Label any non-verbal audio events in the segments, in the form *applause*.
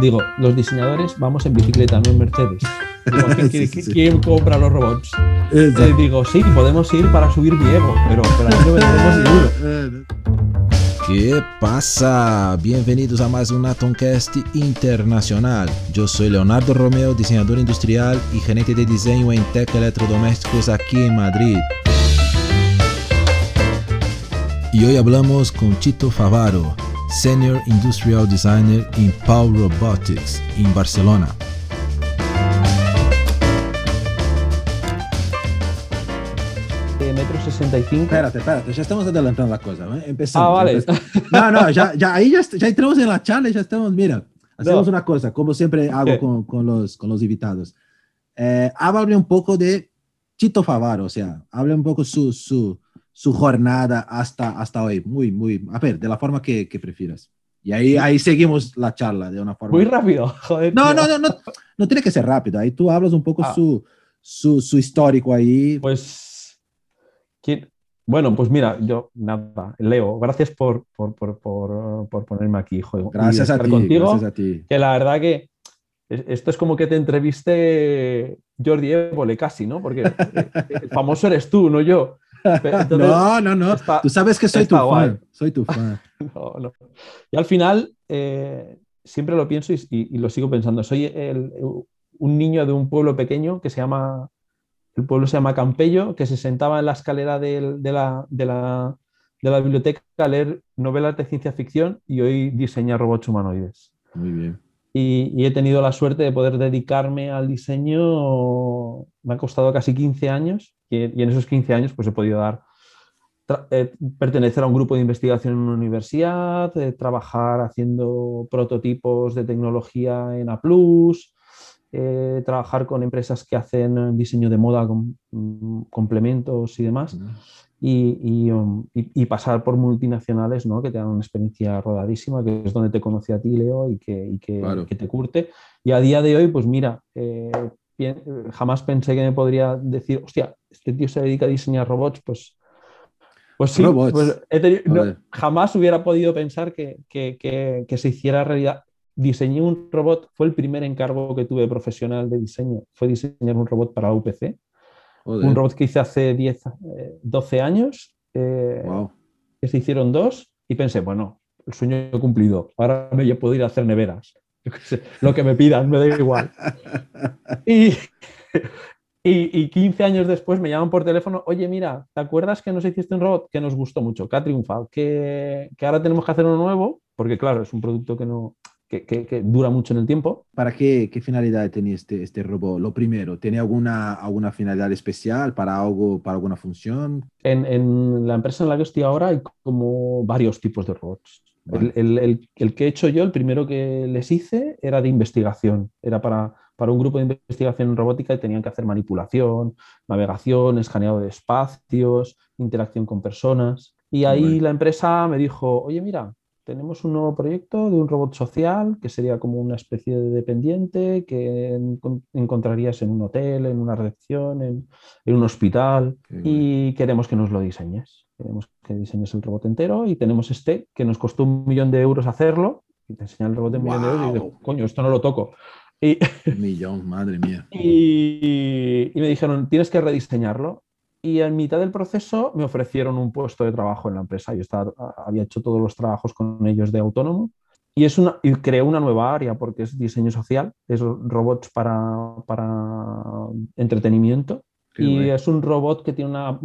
Digo, los diseñadores vamos en bicicleta, no en Mercedes. Digo, ¿quién, *laughs* Sí, quién- sí, quién compra los robots? Eh, digo, sí, podemos ir para subir mi ego, pero, pero ahí no vendremos. Eh, *laughs* ¿Qué pasa? Bienvenidos a más un Atomcast internacional. Yo soy Leonardo Romeo, diseñador industrial y gerente de diseño en Tech Electrodomésticos aquí en Madrid. Y hoy hablamos con Chito Favaro, Senior Industrial Designer en Pau Robotics en Barcelona. Eh, metro 65. Espérate, espérate, ya estamos adelantando la cosa. ¿eh? Empezamos. Ah, vale. empezamos. No, no, ya, ya ahí ya, ya entramos en la charla y ya estamos, mira, hacemos No. una cosa, como siempre hago ¿Qué? con, con, los, con los invitados. Eh, háblame un poco de Chito Favaro, o sea, hable un poco su, su, su jornada hasta, hasta hoy, muy, muy, a ver, de la forma que, que prefieras. Y ahí, ahí seguimos la charla de una forma. Muy rápido, *laughs* joder. No, no, no, no, no tiene que ser rápido. Ahí tú hablas un poco Ah. su, su, su histórico ahí. Pues, ¿quién? bueno, pues mira, yo nada, Leo, gracias por, por, por, por, por ponerme aquí, joder, Gracias a ti, contigo, gracias a ti. que la verdad que es- esto es como que te entreviste Jordi Évole casi, ¿no? Porque eh, el famoso eres tú, no yo. *laughs* Entonces- no, no, no. está- Tú sabes que soy tu guay. fan. Soy tu fan. *laughs* No, no. Y al final, eh, siempre lo pienso y, y- y lo sigo pensando. Soy el- un niño de un pueblo pequeño que se llama, el pueblo se llama Campello, que se sentaba en la escalera del- de, la, de, la, de la biblioteca a leer novelas de ciencia ficción y hoy diseña robots humanoides. Muy bien. Y, y he tenido la suerte de poder dedicarme al diseño, me ha costado casi 15 años y, en esos 15 años pues he podido dar, eh, pertenecer a un grupo de investigación en una universidad, eh, trabajar haciendo prototipos de tecnología en A+, eh, trabajar con empresas que hacen diseño de moda con mm, complementos y demás y, y, um, y- y pasar por multinacionales ¿no? que te dan una experiencia rodadísima, que es donde te conocí a ti, Leo, y que, y que, Claro. que te curte. Y a día de hoy, pues mira, eh, jamás pensé que me podría decir, hostia, este tío se dedica a diseñar robots, pues, pues sí, pues tenido- no, jamás hubiera podido pensar que, que- que- que se hiciera realidad. Diseñé un robot, fue el primer encargo que tuve profesional de diseño, fue diseñar un robot para UPC Joder. un robot que hice hace 10, eh, 12 años, eh, Wow. que se hicieron dos, y pensé, bueno, el sueño cumplido, ahora me puedo ir a hacer neveras. Lo que me pidan, me da igual. *laughs* Y, y, y 15 años después me llaman por teléfono, oye, mira, ¿te acuerdas que nos hiciste un robot que nos gustó mucho, que ha triunfado, que, que ahora tenemos que hacer uno nuevo? Porque claro, es un producto que, no, que, que- que dura mucho en el tiempo. ¿Para qué, qué finalidad tenía este, este robot? Lo primero, ¿tiene alguna, alguna finalidad especial para algo, para alguna función? En, en la empresa en la que estoy ahora hay como varios tipos de robots. El, el- el- el que he hecho yo, el primero que les hice, era de investigación. Era para, para un grupo de investigación en robótica y tenían que hacer manipulación, navegación, escaneado de espacios, interacción con personas. Y ahí la empresa me dijo, oye, mira, tenemos un nuevo proyecto de un robot social que sería como una especie de dependiente que encon- encontrarías en un hotel, en una recepción, en, en un hospital Qué y queremos que nos lo diseñes. Queremos que diseñes el robot entero y tenemos este que nos costó un millón de euros hacerlo y te enseñan el robot de un millón de euros y dices, coño, esto no lo toco. Y, Un millón, madre mía. *laughs* y, y me dijeron, tienes que rediseñarlo. Y en mitad del proceso me ofrecieron un puesto de trabajo en la empresa. Yo estaba, había hecho todos los trabajos con ellos de autónomo. Y, es una, y creé una nueva área porque es diseño social, es robots para, para entretenimiento. Qué y guay. es un robot que tiene una...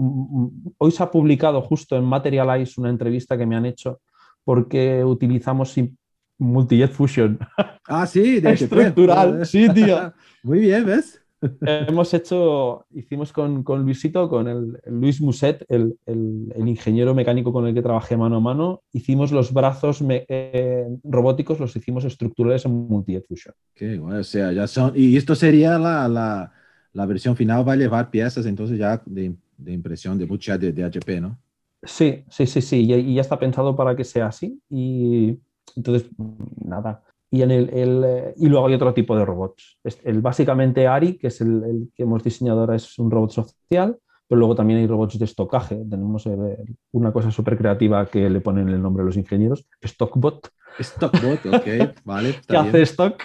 Hoy se ha publicado justo en Materialize una entrevista que me han hecho porque utilizamos Multijet Fusion Ah, sí, de *laughs* estructural. Sí, tío. *laughs* Muy bien, ¿ves? Hemos hecho, hicimos con, con Luisito, con el, el Luis Muset, el, el- el ingeniero mecánico con el que trabajé mano a mano, hicimos los brazos me- eh, robóticos, los hicimos estructurales en Multijet Fusion. Qué guay, o sea, ya son, y esto sería la, la, la versión final, va a llevar piezas entonces ya de, de impresión de mucha de, de HP, ¿no? Sí, sí, sí, sí, y, y ya está pensado para que sea así. Y entonces, nada. Y, en el, el, y luego hay otro tipo de robots. El, básicamente ARI, que es el, el que hemos diseñado ahora, es un robot social, pero luego también hay robots de estocaje. Tenemos eh, una cosa súper creativa que le ponen el nombre a los ingenieros, Stockbot, Stockbot, ok, *laughs* vale. que hace stock,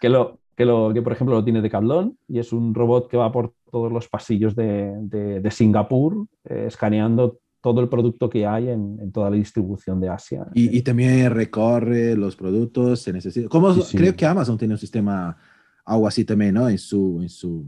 que, lo, que, lo, que por ejemplo lo tiene de Decathlon y es un robot que va por todos los pasillos de, de, Singapur, eh, escaneando todo el producto que hay en, toda la distribución de Asia. Y, también recorre los productos, se necesita. ¿Cómo, Creo que Amazon tiene un sistema algo así también, ¿no? En su, en su,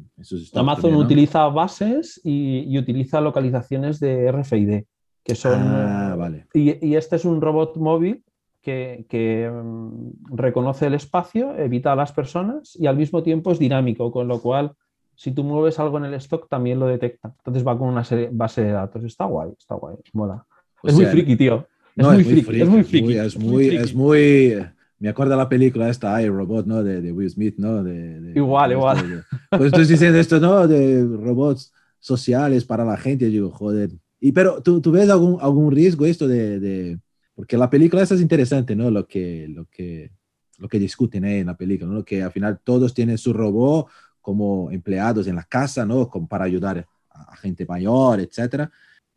Amazon utiliza bases y, utiliza localizaciones de RFID, que son... Ah, vale. Y, este es un robot móvil que, que, mm, reconoce el espacio, evita a las personas y al mismo tiempo es dinámico, con lo cual si tú mueves algo en el stock también lo detecta. Entonces va con una base de datos. Está guay, está guay, mola. es muy friki, tío. Es, muy, friki, es muy friki. Es muy, es muy, me acuerdo de la película esta, Robot, ¿no? De, de, Will Smith, ¿no? De, igual, igual. pues tú dices esto, ¿no? De robots sociales para la gente. Yo digo, joder. Y pero, ¿tú, tú ves algún, algún riesgo esto de, de, Porque la película esa es interesante, ¿no? Lo que, lo que, lo que discuten en la película, ¿no? Que al final todos tienen su robot como empleados en la casa, ¿no? Como para ayudar a, gente mayor, etcétera,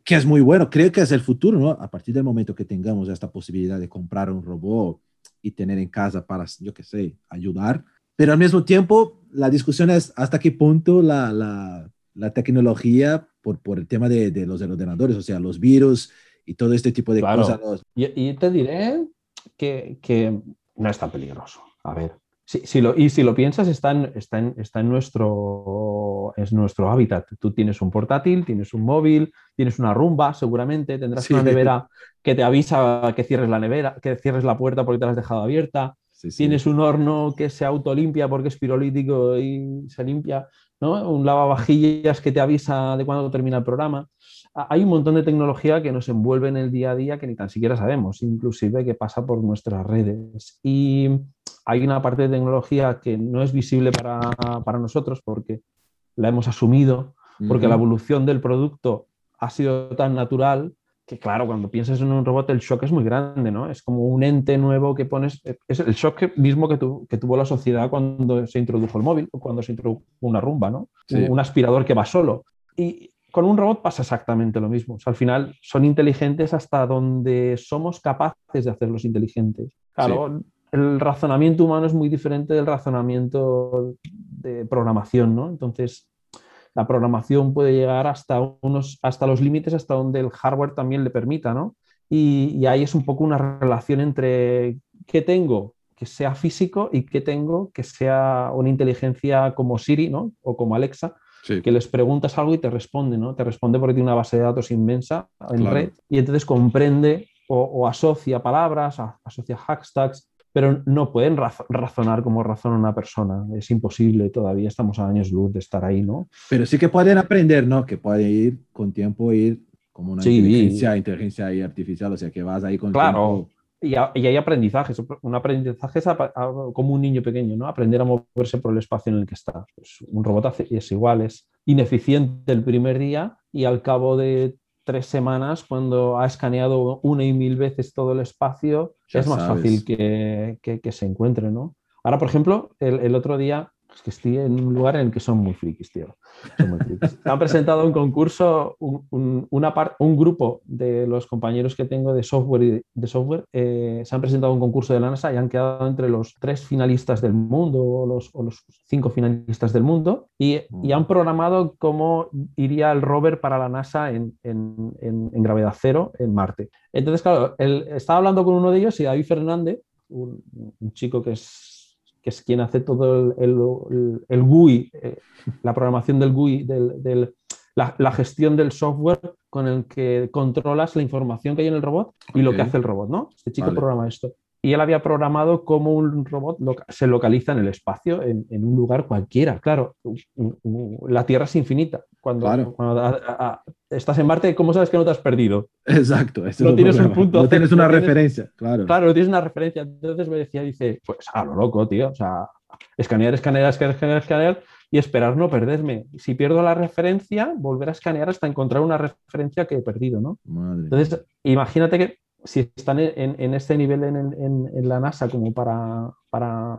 que es muy bueno. Creo que es el futuro, ¿no? A partir del momento que tengamos esta posibilidad de comprar un robot y tener en casa para, yo qué sé, ayudar. Pero al mismo tiempo, la discusión es hasta qué punto la, la, la tecnología, por, por el tema de, de, los ordenadores, o sea, los virus y todo este tipo de cosas. Y, y, te diré que, que no es tan peligroso. A ver, si, lo, y si lo piensas, está en, está en, está en nuestro, es nuestro hábitat. Tú tienes un portátil, tienes un móvil, tienes una rumba, seguramente, tendrás una *laughs* nevera que te avisa que cierres la nevera, que cierres la puerta porque te la has dejado abierta. tienes un horno que se autolimpia porque es pirolítico y se limpia, ¿no? Un lavavajillas que te avisa de cuándo termina el programa. Hay un montón de tecnología que nos envuelve en el día a día que ni tan siquiera sabemos, inclusive que pasa por nuestras redes. Y hay una parte de tecnología que no es visible para, para nosotros porque la hemos asumido, porque la evolución del producto ha sido tan natural que, claro, cuando piensas en un robot el shock es muy grande, ¿no? Es como un ente nuevo que pones, es el shock mismo que, que tuvo la sociedad cuando se introdujo el móvil o cuando se introdujo una rumba, ¿no? Un aspirador que va solo. Y con un robot pasa exactamente lo mismo. al final son inteligentes hasta donde somos capaces de hacerlos inteligentes. Claro, el razonamiento humano es muy diferente del razonamiento de programación, ¿no? Entonces, la programación puede llegar hasta, unos, hasta los límites hasta donde el hardware también le permita, ¿no? Y, ahí es un poco una relación entre qué tengo que sea físico y qué tengo que sea una inteligencia como Siri, ¿no? O como Alexa, que les preguntas algo y te responde, ¿no? Te responde porque tiene una base de datos inmensa en red y entonces comprende o, o asocia palabras, asocia hashtags pero no pueden razonar como razona una persona. Es imposible, todavía estamos a años luz de estar ahí, ¿no? Pero sí que pueden aprender, ¿no? Que pueden ir con tiempo, ir como una inteligencia, inteligencia artificial, o sea, que vas ahí con claro. Y, y, hay aprendizajes, un aprendizaje es como un niño pequeño, ¿no? Aprender a moverse por el espacio en el que está. Pues un robot es igual, es ineficiente el primer día y al cabo de tres semanas, cuando ha escaneado una y mil veces todo el espacio, es más fácil que, que, se encuentre, ¿no? Ahora, por ejemplo, el, el otro día es que estoy en un lugar en el que son muy frikis, tío. Son Han presentado un concurso, un, una un grupo de los compañeros que tengo de software, de software eh, se han presentado un concurso de la NASA y han quedado entre los tres finalistas del mundo o los, o los cinco finalistas del mundo y, y, han programado cómo iría el rover para la NASA en, en, en, gravedad cero en Marte. Entonces, claro, él, estaba hablando con uno de ellos y David Fernández, un, un chico que es que es quien hace todo el, GUI, eh, la programación del GUI, del, la, gestión del software con el que controlas la información que hay en el robot y lo que hace el robot, ¿no? Este chico programa esto y él había programado cómo un robot se localiza en el espacio, en, un lugar cualquiera. Claro, la Tierra es infinita. Cuando, estás en Marte, ¿cómo sabes que no te has perdido? Exacto. no tienes un punto. No tienes una referencia, claro. Claro, no tienes una referencia. Entonces me decía, dice, pues a lo loco, tío. O sea, escanear, escanear, escanear, escanear y esperar no perderme. Si pierdo la referencia, volver a escanear hasta encontrar una referencia que he perdido, ¿no? Entonces, imagínate que si están en, este nivel en, la NASA como para, para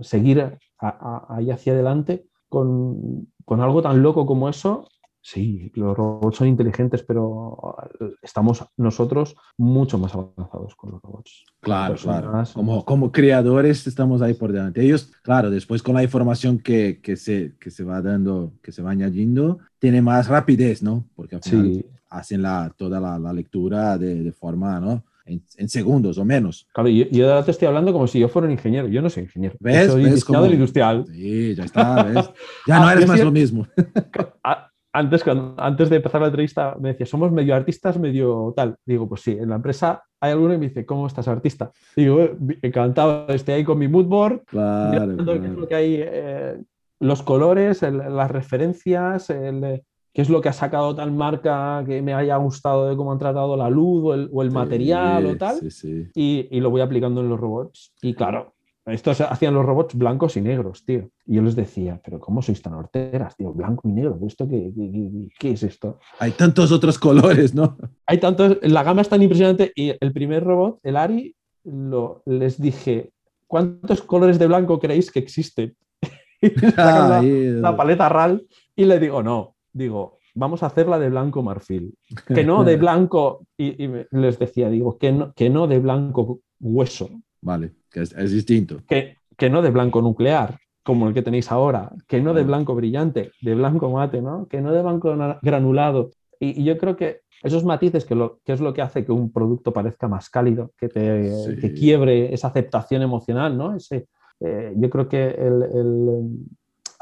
seguir ahí hacia adelante con, algo tan loco como eso, Sí, los robots son inteligentes, pero estamos nosotros mucho más avanzados con los robots. Claro, claro. Como, como creadores estamos ahí por delante. Ellos, claro, después con la información que, que, se, que se va dando, que se va añadiendo, tiene más rapidez, ¿no? Porque al final hacen la, toda la, la lectura de, de, forma, ¿no? En, segundos o menos. Claro, yo, yo ahora te estoy hablando como si yo fuera un ingeniero. Yo no soy ingeniero. ¿Ves? Soy ¿Ves como... industrial. Sí, ya está, ¿ves? *laughs* Ya no ah, eres más lo mismo. *laughs* antes, cuando, antes de empezar la entrevista me decía, somos medio artistas, medio tal. Digo, pues sí, en la empresa hay alguno y me dice, ¿cómo estás artista? Digo, eh, encantado, estoy ahí con mi moodboard, claro, claro. que hay, eh, los colores, el, las referencias, el, eh, qué es lo que ha sacado tal marca que me haya gustado de cómo han tratado la luz o el, o el material o tal. Sí, sí. Y, y, lo voy aplicando en los robots. Y claro, estos hacían los robots blancos y negros, tío. Y yo les decía, pero ¿cómo sois tan horteras, tío? Blanco y negro, ¿esto qué, qué, qué, es esto? Hay tantos otros colores, ¿no? Hay tantos, la gama es tan impresionante. Y el primer robot, el Ari, lo, les dije, ¿cuántos colores de blanco creéis que existen? *laughs* la, la, paleta RAL y le digo, no, digo, vamos a hacerla de blanco marfil. *laughs* Que no de blanco, y, y les decía, digo, que no, que no de blanco hueso. Vale que es, es distinto. Que, que, no de blanco nuclear, como el que tenéis ahora, que no de blanco brillante, de blanco mate, ¿no? que no de blanco granulado. Y, y yo creo que esos matices, que, lo, que, es lo que hace que un producto parezca más cálido, que, te, sí. que quiebre esa aceptación emocional, ¿no? Ese, eh, yo creo que el, el,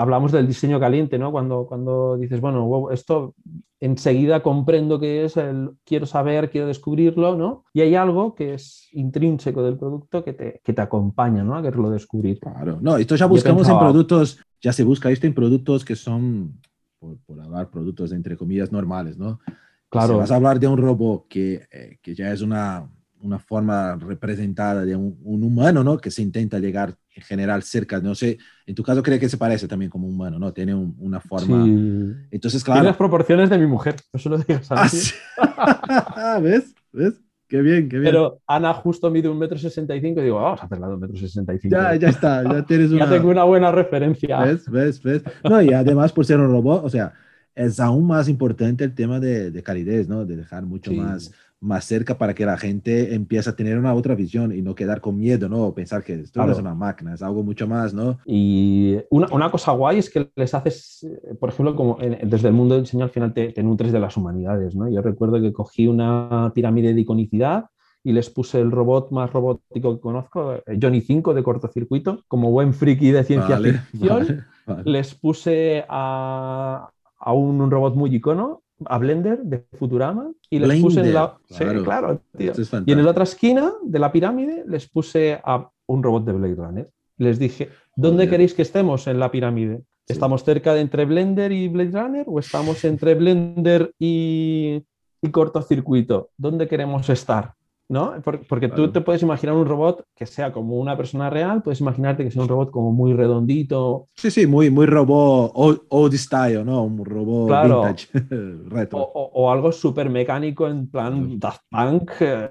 hablamos del diseño caliente, ¿no? Cuando, cuando dices, bueno, esto enseguida comprendo que es el quiero saber, quiero descubrirlo, ¿no? Y hay algo que es intrínseco del producto que te, que te acompaña, ¿no? A quererlo descubrir. Claro, no, esto ya buscamos pensaba, en productos, ya se busca esto en productos que son, por, por hablar, productos entre comillas normales, ¿no? Claro. Si vas a hablar de un robot que, eh, que ya es una, una forma representada de un, un, humano, ¿no? Que se intenta llegar en general cerca, no sé, en tu caso creo que se parece también como humano, ¿no? Tiene un, una forma... Sí. Entonces, claro... Tiene las proporciones de mi mujer, eso lo digas a. Ah, sí. *laughs* ¿Ves? ¿Ves? Qué bien, qué bien. Pero Ana justo mide un metro sesenta y digo, vamos a hacerla de un metro sesenta y cinco. Ya, ya está, ya *laughs* tienes una... ya tengo una buena referencia. ¿Ves? ¿Ves? ¿Ves? No, y además por ser un robot, o sea, es aún más importante el tema de, de calidez, ¿no? De dejar mucho sí. más más cerca para que la gente empiece a tener una otra visión y no quedar con miedo, ¿no? Pensar que esto claro. no es una máquina, es algo mucho más, ¿no? Y una, una cosa guay es que les haces, por ejemplo, como en, desde el mundo del diseño al final te, te, nutres de las humanidades, ¿no? Yo recuerdo que cogí una pirámide de iconicidad y les puse el robot más robótico que conozco, eh, Johnny 5 de cortocircuito, como buen friki de ciencia vale, ficción. Vale, vale. Les puse a, a un, un robot muy icono a Blender de Futurama y les Blender, puse en la... Claro, sí, claro tío. y en la otra esquina de la pirámide les puse a un robot de Blade Runner. Les dije, ¿dónde queréis que estemos en la pirámide? Sí. ¿Estamos cerca de entre Blender y Blade Runner o estamos entre Blender y, y cortocircuito? ¿Dónde queremos estar? ¿No? Porque claro. tú te puedes imaginar un robot que sea como una persona real, puedes imaginarte que sea un robot como muy redondito. Sí, sí, muy, muy robot old, old style, ¿no? Un robot claro. vintage, *laughs* retro. O, o, o algo súper mecánico en plan Daft Punk eh,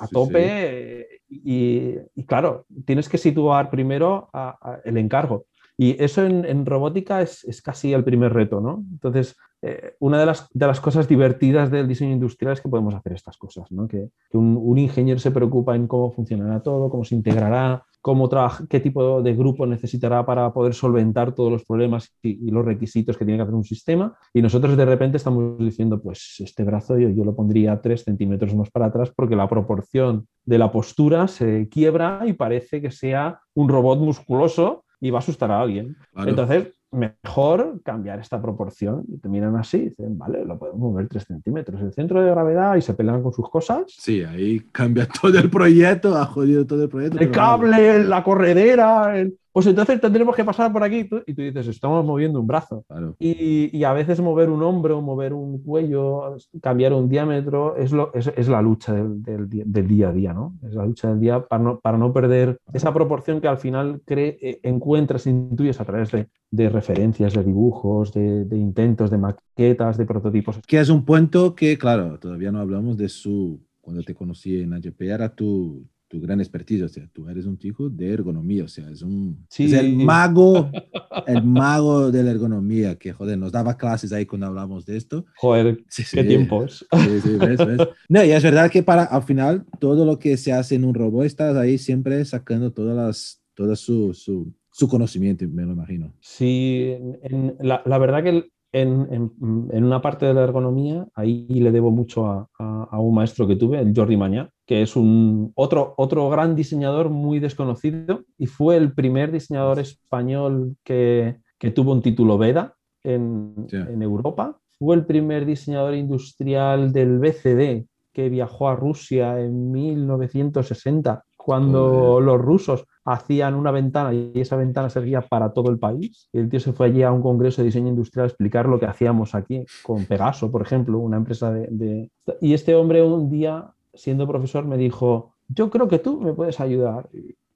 a sí, tope. Sí. Y, y, claro, tienes que situar primero a, a el encargo. Y eso en, en robótica es, es, casi el primer reto, ¿no? Entonces, eh, una de las, de las, cosas divertidas del diseño industrial es que podemos hacer estas cosas, ¿no? que, que un, un, ingeniero se preocupa en cómo funcionará todo, cómo se integrará, cómo trabaja, qué tipo de grupo necesitará para poder solventar todos los problemas y, y, los requisitos que tiene que hacer un sistema. Y nosotros de repente estamos diciendo, pues este brazo yo, yo lo pondría tres centímetros más para atrás porque la proporción de la postura se quiebra y parece que sea un robot musculoso y va a asustar a alguien. Claro. Entonces, mejor cambiar esta proporción. Y te miran así y dicen, vale, lo podemos mover 3 centímetros. El centro de gravedad y se pelean con sus cosas. Sí, ahí cambia *laughs* todo el proyecto, ha jodido todo el proyecto. El cable, vale. la corredera, el, pues entonces tendremos que pasar por aquí y tú, dices, estamos moviendo un brazo. Claro. Y, y, a veces mover un hombro, mover un cuello, cambiar un diámetro, es, lo, es, es la lucha del, del, del, día a día, ¿no? Es la lucha del día para no, para no perder esa proporción que al final cree, eh, encuentras, intuyes a través de, de referencias, de dibujos, de, de, intentos, de maquetas, de prototipos. Que es un punto que, claro, todavía no hablamos de su, cuando te conocí en AGP, era tu, tu gran expertise, o sea, tú eres un chico de ergonomía, o sea, es un Sí. es el mago, *laughs* el mago de la ergonomía, que joder, nos daba clases ahí cuando hablamos de esto. Joder, Sí, qué sí. tiempos. Ves, ves. No, y es verdad que para al final todo lo que se hace en un robot estás ahí siempre sacando todas las, todo su, su, su conocimiento, me lo imagino. Sí, en- la, la verdad que en, en- en una parte de la ergonomía, ahí le debo mucho a, a- a un maestro que tuve, el Jordi Mañá, que es un otro, otro gran diseñador muy desconocido y fue el primer diseñador español que, que tuvo un título VEDA en, Sí. en Europa. Fue el primer diseñador industrial del BCD que viajó a Rusia en 1960, cuando los rusos hacían una ventana y esa ventana servía para todo el país. El tío se fue allí a un congreso de diseño industrial a explicar lo que hacíamos aquí con Pegaso, por ejemplo, una empresa de... Y este hombre un día, siendo profesor, me dijo, yo creo que tú me puedes ayudar.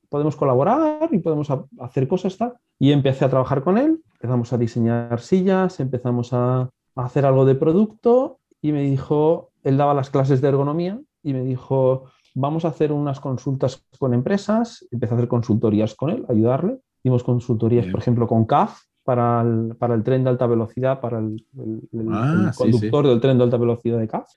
Podemos colaborar y podemos ha- hacer cosas. Y empecé a trabajar con él, empezamos a diseñar sillas, empezamos a hacer algo de producto y me dijo, él daba las clases de ergonomía y me dijo, vamos a hacer unas consultas con empresas, empecé a hacer consultorías con él, ayudarle. Hicimos consultorías, Bien. por ejemplo, con CAF para el, para el tren de alta velocidad, para el, el- el- Ah, el sí, conductor del tren de alta velocidad de CAF.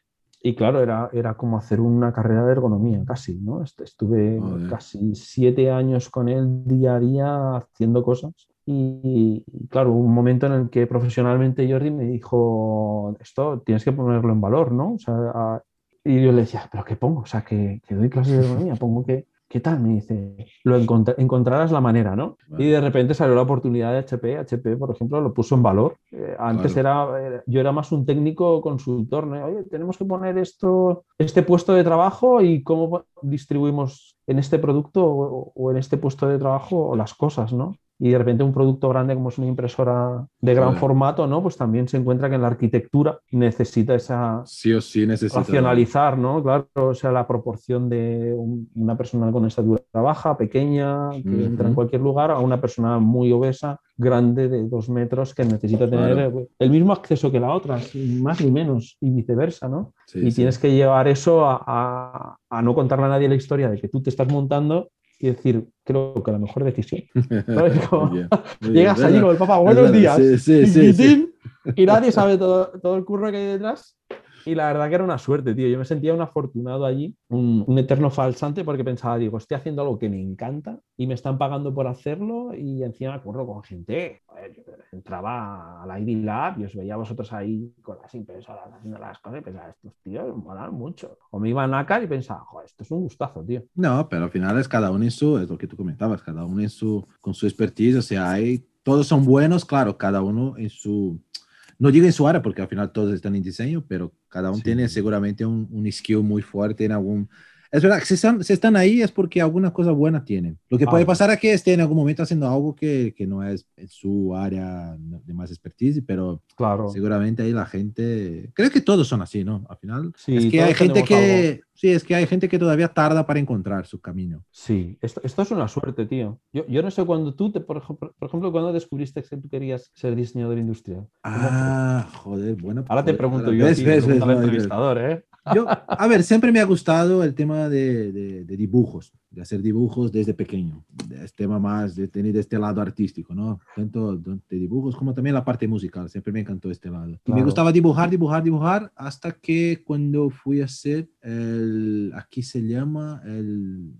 Y claro, era, era como hacer una carrera de ergonomía casi, ¿no? Est- Estuve Joder. casi siete años con él día a día haciendo cosas. Y, y, claro, un momento en el que profesionalmente Jordi me dijo, esto tienes que ponerlo en valor, ¿no? O sea, a- y yo le decía, ¿pero qué pongo? O sea, que, que doy clases de ergonomía, *laughs* pongo que, ¿qué tal? Me dice, lo encontra- encontrarás la manera, ¿no? Vale. Y de repente salió la oportunidad de HP. HP, por ejemplo, lo puso en valor. Eh, antes era, era- yo era más un técnico consultor, ¿no? Oye, tenemos que poner esto, este puesto de trabajo y cómo distribuimos en este producto o, o en este puesto de trabajo las cosas, ¿no? Y de repente un producto grande como es una impresora de gran formato, ¿no? Pues también se encuentra que en la arquitectura necesita esa, Sí o sí necesita. racionalizar, ¿no? Claro, o sea, la proporción de un- una persona con estatura baja, pequeña, que entra en cualquier lugar, a una persona muy obesa, grande, de dos metros, que necesita tener Claro. el mismo acceso que la otra, más ni menos, y viceversa, ¿no? Sí, y sí. tienes que llevar eso a, a- a no contarle a nadie la historia de que tú te estás montando y decir, creo que la mejor decisión. *laughs* Como- bien, bien. Llegas allí con el papá, buenos días, sí, sí, sí, y nadie *laughs* sabe todo, todo el curro que hay detrás. Y la verdad que era una suerte, tío. Yo me sentía un afortunado allí, un, un eterno falsante, porque pensaba, digo, estoy haciendo algo que me encanta y me están pagando por hacerlo. Y encima acuerdo con gente. joder, yo entraba al ID Lab y os veía a vosotros ahí con las impresoras haciendo las cosas y pensaba, estos tíos molan mucho. O me iba a NACAR y pensaba, joder, esto es un gustazo, tío. No, pero al final es cada uno en su, es lo que tú comentabas, cada uno en su, con su expertise, o sea, hay, todos son buenos, claro, cada uno en su, no digo en su área, porque al final todos están en diseño, pero cada uno Sí. tiene seguramente un, un skill muy fuerte en algún... Es verdad, que si están, si están ahí es porque alguna cosa buena tienen. Lo que puede Ah. pasar es que esté en algún momento haciendo algo que, que no es su área de más expertise, pero Claro. seguramente ahí la gente, creo que todos son así, ¿no? Al final, Sí, es que hay gente que, sí, es que hay gente que todavía tarda para encontrar su camino. Sí, esto, esto es una suerte, tío. Yo, yo no sé cuándo tú, te, por ejemplo, por ejemplo, cuando descubriste que tú querías ser diseñador industrial. Ah, joder, bueno. Ahora te joder, pregunto ahora yo, ves, ves, pregunta al ves, no, entrevistador, ¿eh? Yo, a ver, siempre me ha gustado el tema de, de- de dibujos, de hacer dibujos desde pequeño. Es tema más de tener este lado artístico, ¿no? Tanto de dibujos como también la parte musical. Siempre me encantó este lado. Y me Claro. gustaba dibujar, dibujar, dibujar, hasta que cuando fui a hacer el, aquí se llama el,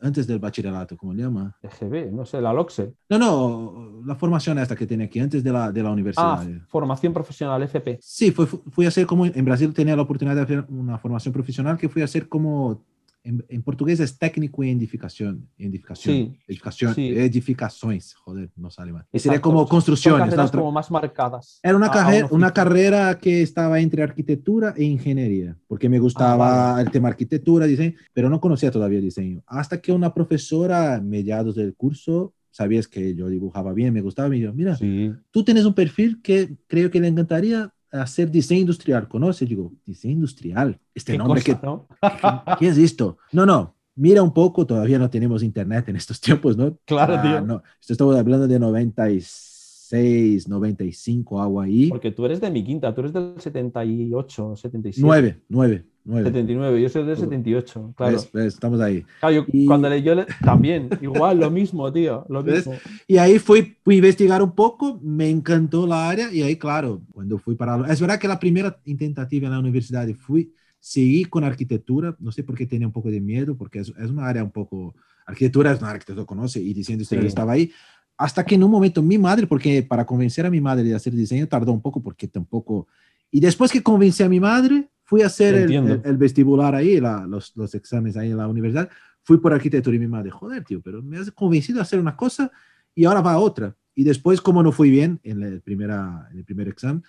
antes del bachillerato, ¿cómo le llama? EGB, no sé, la LOXE. No, no, la formación esta que tiene aquí, antes de la, de la universidad. Ah, formación profesional, FP. Sí, fue, fu- fui a hacer como en Brasil tenía la oportunidad de hacer una formación profesional que fui a hacer como en, en portugués es técnico en edificación, edificación, Sí, edificación, sí. edificaciones, joder, no sale mal. Y sería como Son construcciones. ¿no? como más marcadas. Era una, a- a carrera, un una carrera que estaba entre arquitectura e ingeniería, porque me gustaba Ah, vale. el tema arquitectura, diseño, pero no conocía todavía diseño. Hasta que una profesora, mediados del curso, sabías que yo dibujaba bien, me gustaba, me dijo, mira, Sí, tú tienes un perfil que creo que le encantaría hacer diseño industrial. ¿Conoces? Digo, diseño industrial. Este nombre, cosa, que, ¿no? ¿qué, qué es esto? No, no. Mira un poco, todavía no tenemos internet en estos *laughs* tiempos, ¿no? Claro, Ah, tío. No, estamos hablando de 96, 96, 95, algo ahí. Porque tú eres de mi quinta, tú eres del 78, 77. 9, 9, 9. 79, yo soy del 78, claro. ¿Ves? ¿Ves? Estamos ahí. Claro, yo, Y- cuando le, yo le- también, igual, lo mismo, tío, lo mismo. Y ahí fui, fui a investigar un poco, me encantó la área y ahí, claro, cuando fui para... Es verdad que la primera tentativa en la universidad fui, seguí con arquitectura, no sé por qué tenía un poco de miedo, porque es, es una área un poco... Arquitectura es una que todo conoce y diseño industrial Sí. estaba ahí. Hasta que en un momento mi madre, porque para convencer a mi madre de hacer diseño tardó un poco porque tampoco... Y después que convencí a mi madre, fui a hacer el, el- el vestibular ahí, la- los, los exámenes ahí en la universidad, fui por arquitectura y mi madre, joder, tío, pero me has convencido a hacer una cosa y ahora va a otra. Y después, como no fui bien en el, primera, en el primer examen,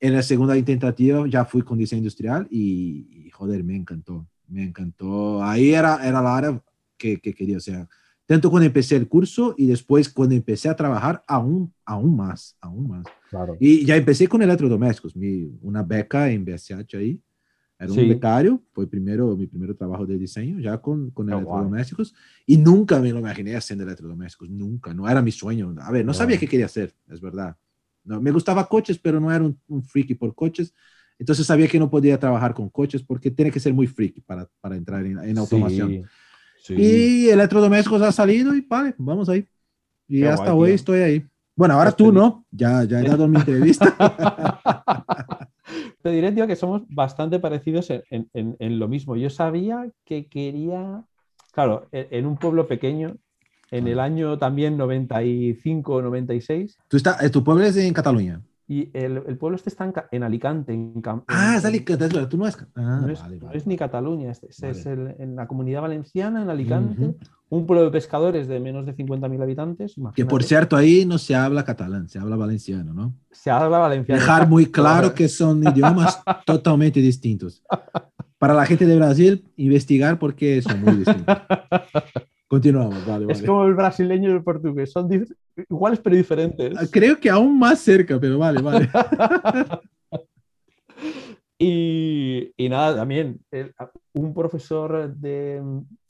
en la segunda intentativa ya fui con diseño industrial y, y, joder, me encantó, me encantó. Ahí era, era la área que, que quería, o sea, tanto cuando empecé el curso y después cuando empecé a trabajar, aún, aún más, aún más. Claro. Y ya empecé con electrodomésticos, mi, una beca en BSH ahí. Era un Sí. becario, fue primero, mi primer trabajo de diseño, ya con, con guay. electrodomésticos. Y nunca me lo imaginé haciendo electrodomésticos, nunca, no era mi sueño. A ver, no Guay. sabía qué quería hacer, es verdad. No, me gustaba coches, pero no era un, un friki por coches. Entonces sabía que no podía trabajar con coches porque tiene que ser muy friki para, para entrar en, en automación. Sí, sí. Y electrodomésticos ha salido y vale, vamos ahí. Y Qué hasta guay, hoy tío. estoy ahí. Bueno, ahora tú no, ya, ya he dado mi entrevista. *laughs* Te diré, tío, que somos bastante parecidos en, en- en- en lo mismo. Yo sabía que quería, claro, en, en un pueblo pequeño, en el año también 95 o 96, tú está, eh, tu pueblo es en Cataluña. Y el, el pueblo este está en, en Alicante. En, Cam- Ah, es Alicante, es verdad, tú no es. Ah, no, es, vale, no vale. es ni Cataluña, es, es- es Vale. el- en la comunidad valenciana, en Alicante, Ujú. un pueblo de pescadores de menos de 50.000 habitantes. Que por imagínate. cierto, ahí no se habla catalán, se habla valenciano, ¿no? se habla valenciano. Dejar muy claro *laughs* que son idiomas *laughs* totalmente distintos. Para la gente de Brasil, investigar porque son muy distintos. *laughs* Continuamos, vale, Es como el brasileño y el portugués, son iguales pero diferentes. Ah, Creo que aún más cerca, pero vale, vale. *laughs* Y, y nada, también el- un profesor de,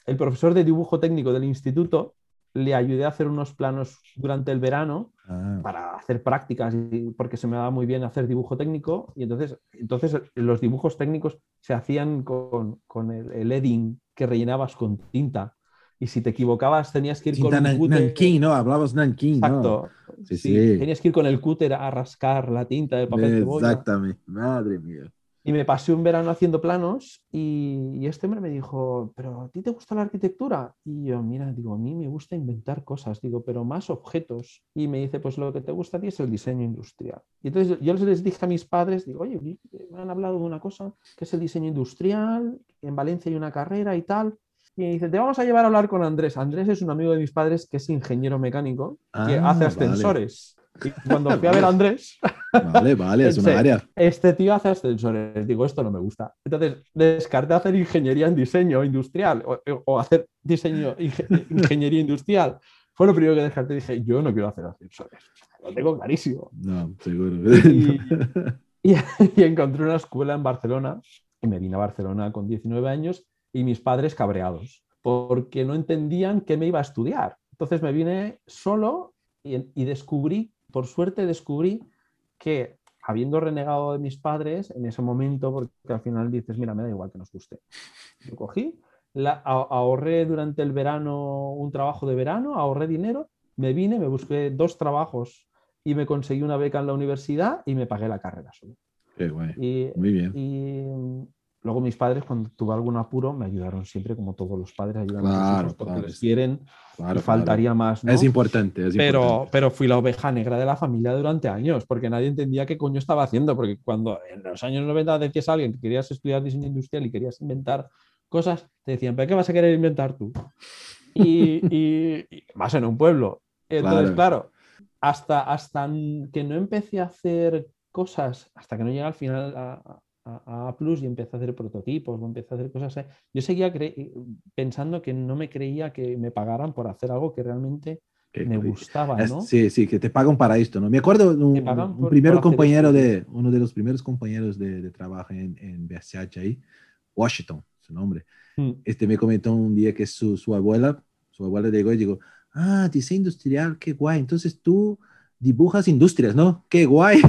el profesor de dibujo técnico del instituto le ayudé a hacer unos planos durante el verano Ah, para hacer prácticas y- porque se me daba muy bien hacer dibujo técnico y entonces, entonces los dibujos técnicos se hacían con, con el, el edding que rellenabas con tinta y si te equivocabas tenías que ir Tinta con nan- cúter. Nanquín, ¿no? Hablabas Nanquín, ¿no? Exacto. Sí, Sí, sí. Tenías que ir con el cúter a rascar la tinta del papel cebolla. Exactamente. Madre mía. Y me pasé un verano haciendo planos y, y este hombre me dijo, pero ¿a ti te gusta la arquitectura? Y yo, mira, digo, a mí me gusta inventar cosas, digo, pero más objetos. Y me dice, pues lo que te gusta a ti es el diseño industrial. Y entonces yo les dije a mis padres, digo, oye, me han hablado de una cosa que es el diseño industrial, en Valencia hay una carrera y tal. Y dice, te vamos a llevar a hablar con Andrés. Andrés es un amigo de mis padres que es ingeniero mecánico, que Ah, hace vale. ascensores. Y cuando fui a *laughs* ver a Andrés, Vale, vale, es una Pensé, área. este tío hace ascensores. Digo, esto no me gusta. Entonces, descarté hacer ingeniería en diseño industrial o, o hacer diseño, inge- ingeniería industrial. Fue lo primero que descarté. Dije, yo no quiero hacer ascensores. Lo tengo clarísimo. No, seguro. Y, *laughs* y- *laughs* y encontré una escuela en Barcelona y me vine a Barcelona con 19 años y mis padres cabreados porque no entendían qué me iba a estudiar. Entonces me vine solo y, y descubrí, por suerte descubrí que habiendo renegado de mis padres en ese momento, porque al final dices, mira, me da igual que nos guste. Yo cogí, la, a- ahorré durante el verano un trabajo de verano, ahorré dinero, me vine, me busqué dos trabajos y me conseguí una beca en la universidad y me pagué la carrera solo. Qué guay. Y, Muy bien. y, luego mis padres, cuando tuve algún apuro, me ayudaron siempre, como todos los padres ayudan a Claro, hijos porque claro, les quieren Claro, y faltaría más. ¿no? Es importante, es pero, importante. pero fui la oveja negra de la familia durante años, porque nadie entendía qué coño estaba haciendo, porque cuando en los años 90 decías a alguien que querías estudiar diseño industrial y querías inventar cosas, te decían, ¿pero qué vas a querer inventar tú? Y, y- y más en un pueblo. Entonces, Claro. claro, hasta, hasta que no empecé a hacer cosas, hasta que no llegué al final a, a- a y empecé a hacer prototipos o empecé a hacer cosas, eh, yo seguía cre- pensando que no me creía que me pagaran por hacer algo que realmente Qué me gustaba, Es- ¿no? Sí, sí, que te pagan para esto, ¿no? Me acuerdo un, un por- primer por compañero de, uno de los primeros compañeros de, de trabajo en, en BSH ahí, Washington, su nombre. Mm, Este me comentó un día que su, su abuela, su abuela llegó y dijo, ah, diseño industrial, qué guay, entonces tú dibujas industrias, ¿no? Qué guay.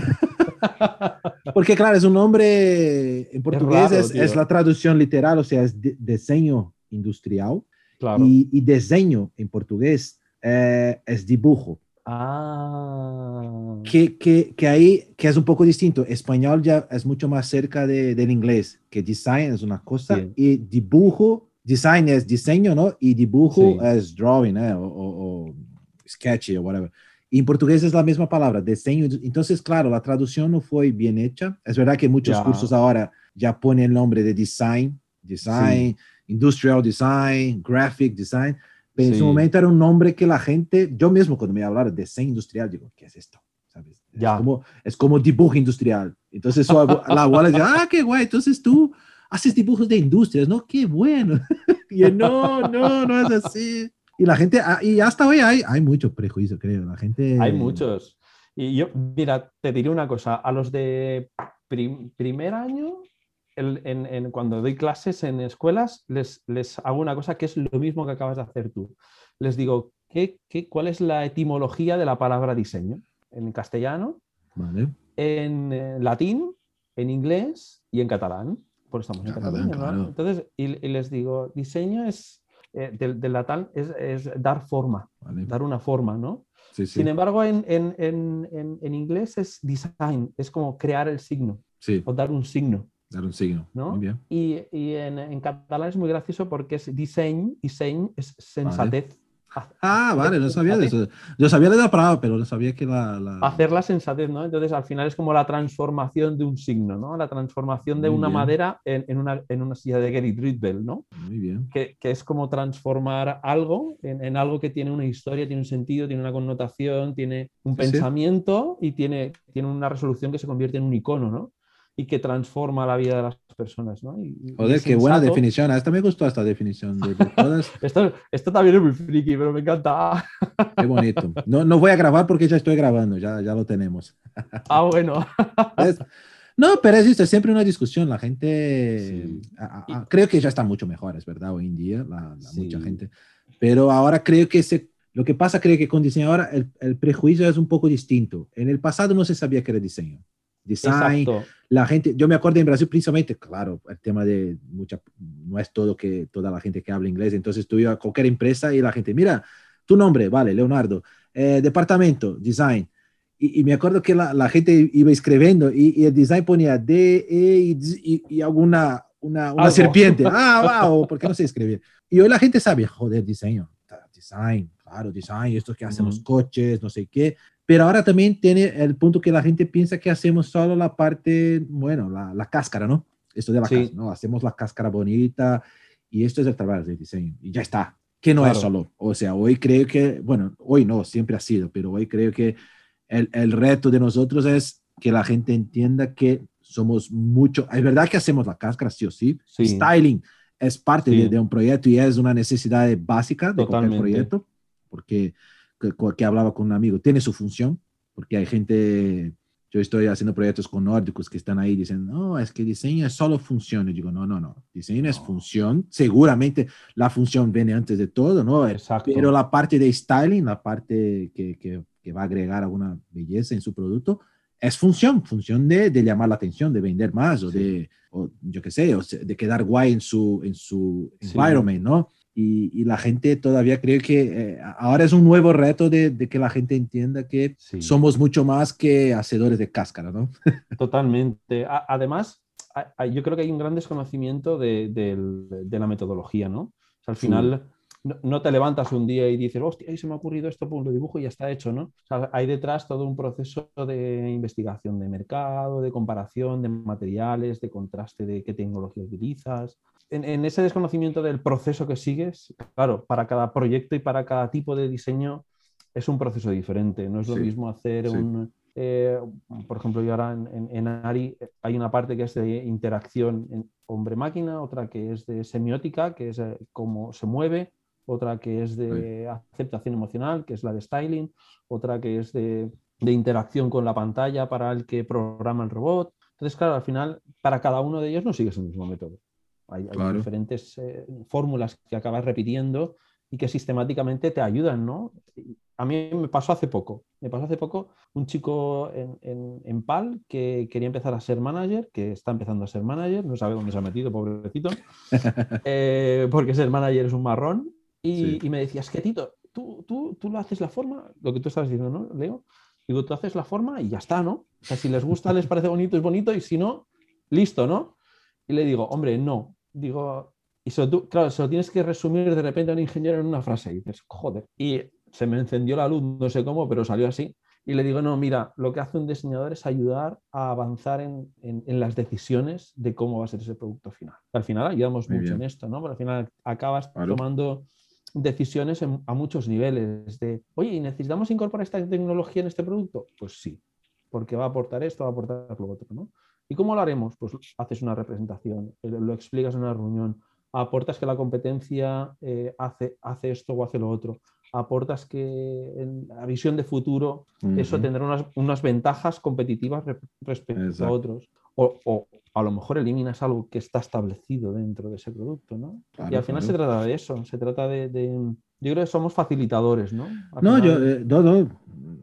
Porque claro, es un nombre en portugués, raro, es, es la traducción literal, o sea, es de- diseño industrial. Claro. Y, y diseño en portugués eh, es dibujo. Ah. Que, que, que ahí, que es un poco distinto. Español ya es mucho más cerca de- del inglés, que design es una cosa Sí. y dibujo, design es diseño, ¿no? Y dibujo Sí. es drawing, ¿eh? O, o- o sketchy o whatever. Y en portugués es la misma palabra, diseño. Entonces, claro, la traducción no fue bien hecha. Es verdad que muchos Ya. cursos ahora ya ponen el nombre de design, design, industrial design, graphic design. Pero en Sí. su momento era un nombre que la gente, yo mismo cuando me hablaron de diseño industrial, digo, ¿qué es esto? ¿Sabes? Es, como, es como dibujo industrial. Entonces abu- la abuela dice, ah, qué guay, entonces tú haces dibujos de industrias, ¿no? Qué bueno. *laughs* y yo, no, no, no es así. Y la gente, ah, y hasta hoy hay, hay mucho prejuicio, creo. La gente... Hay muchos. Y yo, mira, te diré una cosa. A los de prim- primer año, el- en- en- cuando doy clases en escuelas, les, les hago una cosa que es lo mismo que acabas de hacer tú. Les digo, ¿qué, qué, cuál es la etimología de la palabra diseño? En castellano, Vale. en eh, latín, en inglés y en catalán. Por eso estamos en Cataluña, ¿no? Entonces, y, y les digo, diseño es, eh, del, del es, es dar forma, vale. dar una forma, ¿no? Sí, sí. Sin embargo, en, en- en- en- en inglés es design, es como crear el signo Sí, o dar un signo. dar un signo. ¿no? Muy bien. Y, y en, catalán es muy gracioso porque es diseño, diseño es sensatez. Ah, vale, no sabía de eso. Yo sabía de la palabra, pero no sabía que la... la... Hacer la sensatez, ¿no? Entonces al final es como la transformación de un signo, ¿no? La transformación de Muy una bien. madera en, en una, en una silla de Gerrit Rietveld, ¿no? Muy bien. Que, que es como transformar algo en, en algo que tiene una historia, tiene un sentido, tiene una connotación, tiene un Sí, sí. pensamiento y tiene, tiene una resolución que se convierte en un icono, ¿no? Y que transforma la vida de las personas, ¿no? Y- y Joder, qué buena definición. Esta me gustó esta definición de, *laughs* de todas. Esto, esto también es muy friki, pero me encanta. Qué bonito. No, no voy a grabar porque ya estoy grabando, ya, ya lo tenemos. *laughs* Ah, bueno. Es- no, pero es siempre una discusión. La gente, Sí. a- a- a- creo que ya está mucho mejor, es verdad, hoy en día, la, la Sí. mucha gente. Pero ahora creo que se, lo que pasa, creo que con diseño ahora el, el prejuicio es un poco distinto. En el pasado no se sabía que era diseño. Design, Exacto. La gente, yo me acuerdo en Brasil principalmente, claro, el tema de mucha, no es todo que toda la gente que habla inglés, entonces tú ibas a cualquier empresa y la gente, mira, tu nombre, vale, Leonardo, Eh, departamento, design. Y, y me acuerdo que la, la gente iba escribiendo y, y el design ponía D, E y, y- alguna una, serpiente. Ah, wow, ¿por qué no sé escribir? Y hoy la gente sabe, joder, diseño, design, claro, design, esto que hacen los Ujú. coches, no sé qué. Pero ahora también tiene el punto que la gente piensa que hacemos solo la parte, bueno, la, la cáscara, ¿no? Esto de la Sí. cáscara, ¿no? Hacemos la cáscara bonita y esto es el trabajo de diseño y ya está. Que no es Claro. solo. O sea, hoy creo que, bueno, hoy no, siempre ha sido, pero hoy creo que el, el reto de nosotros es que la gente entienda que somos mucho, es verdad que hacemos la cáscara sí o sí, Sí. styling es parte Sí. de, de un proyecto y es una necesidad básica de Totalmente. cualquier proyecto, porque que, que hablaba con un amigo, tiene su función, porque hay gente, yo estoy haciendo proyectos con nórdicos que están ahí diciendo, no, es que diseño es solo función. Y digo, no, no, no, diseño es No. función, seguramente la función viene antes de todo, ¿no? Exacto. Pero la parte de styling, la parte que, que, que va a agregar alguna belleza en su producto, es función, función de, de llamar la atención, de vender más o Sí. de, o yo qué sé, o de quedar guay en su, en su Sí. environment, ¿no? Y, y la gente todavía cree que eh, ahora es un nuevo reto de, de que la gente entienda que Sí. somos mucho más que hacedores de cáscara, ¿no? *laughs* Totalmente. A- Además, a- a- yo creo que hay un gran desconocimiento de, del- de la metodología, ¿no? O sea, al Sí. final no, no te levantas un día y dices, hostia, ahí se me ha ocurrido esto, pues lo dibujo y ya está hecho, ¿no? O sea, hay detrás todo un proceso de investigación de mercado, de comparación de materiales, de contraste de qué tecnología utilizas. En, en ese desconocimiento del proceso que sigues, claro, para cada proyecto y para cada tipo de diseño es un proceso diferente. No es lo Sí, mismo hacer sí. un, eh, por ejemplo, yo ahora en, en- en ARI eh, hay una parte que es de interacción hombre-máquina, otra que es de semiótica, que es eh, cómo se mueve, otra que es de aceptación emocional, que es la de styling, otra que es de, de interacción con la pantalla para el que programa el robot. Entonces, claro, al final, para cada uno de ellos no sigues el mismo método. Hay, hay Claro. diferentes eh, fórmulas que acabas repitiendo y que sistemáticamente te ayudan, ¿no? A mí me pasó hace poco, me pasó hace poco un chico en, en, PAL que quería empezar a ser manager, que está empezando a ser manager, no sabe dónde se ha metido, pobrecito, *laughs* eh, porque ser manager es un marrón, y, y me decía, es que Tito, tú, tú, tú lo haces la forma, lo que tú estás diciendo, ¿no, Leo? Digo, tú haces la forma y ya está, ¿no? O sea, si les gusta, les parece bonito, es bonito, y si no, listo, ¿no? Y le digo, hombre, no. Digo, y tú, claro, se lo tienes que resumir de repente a un ingeniero en una frase y dices, joder. Y se me encendió la luz, no sé cómo, pero salió así. Y le digo, no, mira, lo que hace un diseñador es ayudar a avanzar en, en, las decisiones de cómo va a ser ese producto final. Al final ayudamos mucho en esto, ¿no? Pero al final acabas tomando decisiones a muchos niveles de, oye, ¿y necesitamos incorporar esta tecnología en este producto? Pues sí, porque va a aportar esto, va a aportar lo otro, ¿no? ¿Y cómo lo haremos? Pues haces una representación, eh, lo explicas en una reunión, aportas que la competencia eh, hace, hace esto o hace lo otro, aportas que en la visión de futuro eso tendrá unas, unas, ventajas competitivas respecto a otros. O, a lo mejor eliminas algo que está establecido dentro de ese producto, ¿no? y al final se trata de eso, se trata de, Yo creo que somos facilitadores, ¿no? no, yo, eh, no,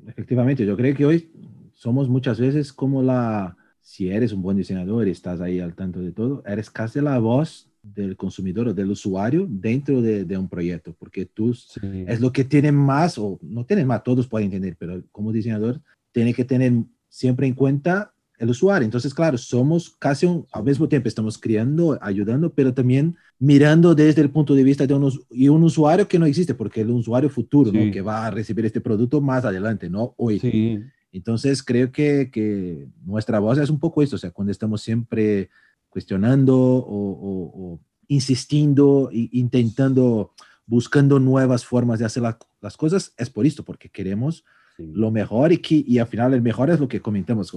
efectivamente, yo creo que hoy somos muchas veces como la... Si eres un buen diseñador y estás ahí al tanto de todo, eres casi la voz del consumidor o del usuario dentro de, un proyecto, porque tú es lo que tiene más, o no tienen más, todos pueden entender, pero como diseñador tiene que tener siempre en cuenta el usuario. Entonces, claro, somos casi un, al mismo tiempo estamos creando, ayudando, pero también mirando desde el punto de vista de un, y un usuario que no existe, porque el usuario futuro, ¿no? que va a recibir este producto más adelante, no hoy. Entonces, creo que, que nuestra voz es un poco esto, o sea, cuando estamos siempre cuestionando o, insistiendo e intentando, buscando nuevas formas de hacer las cosas, es por esto, porque queremos lo mejor y, que, y al final el mejor es lo que comentamos.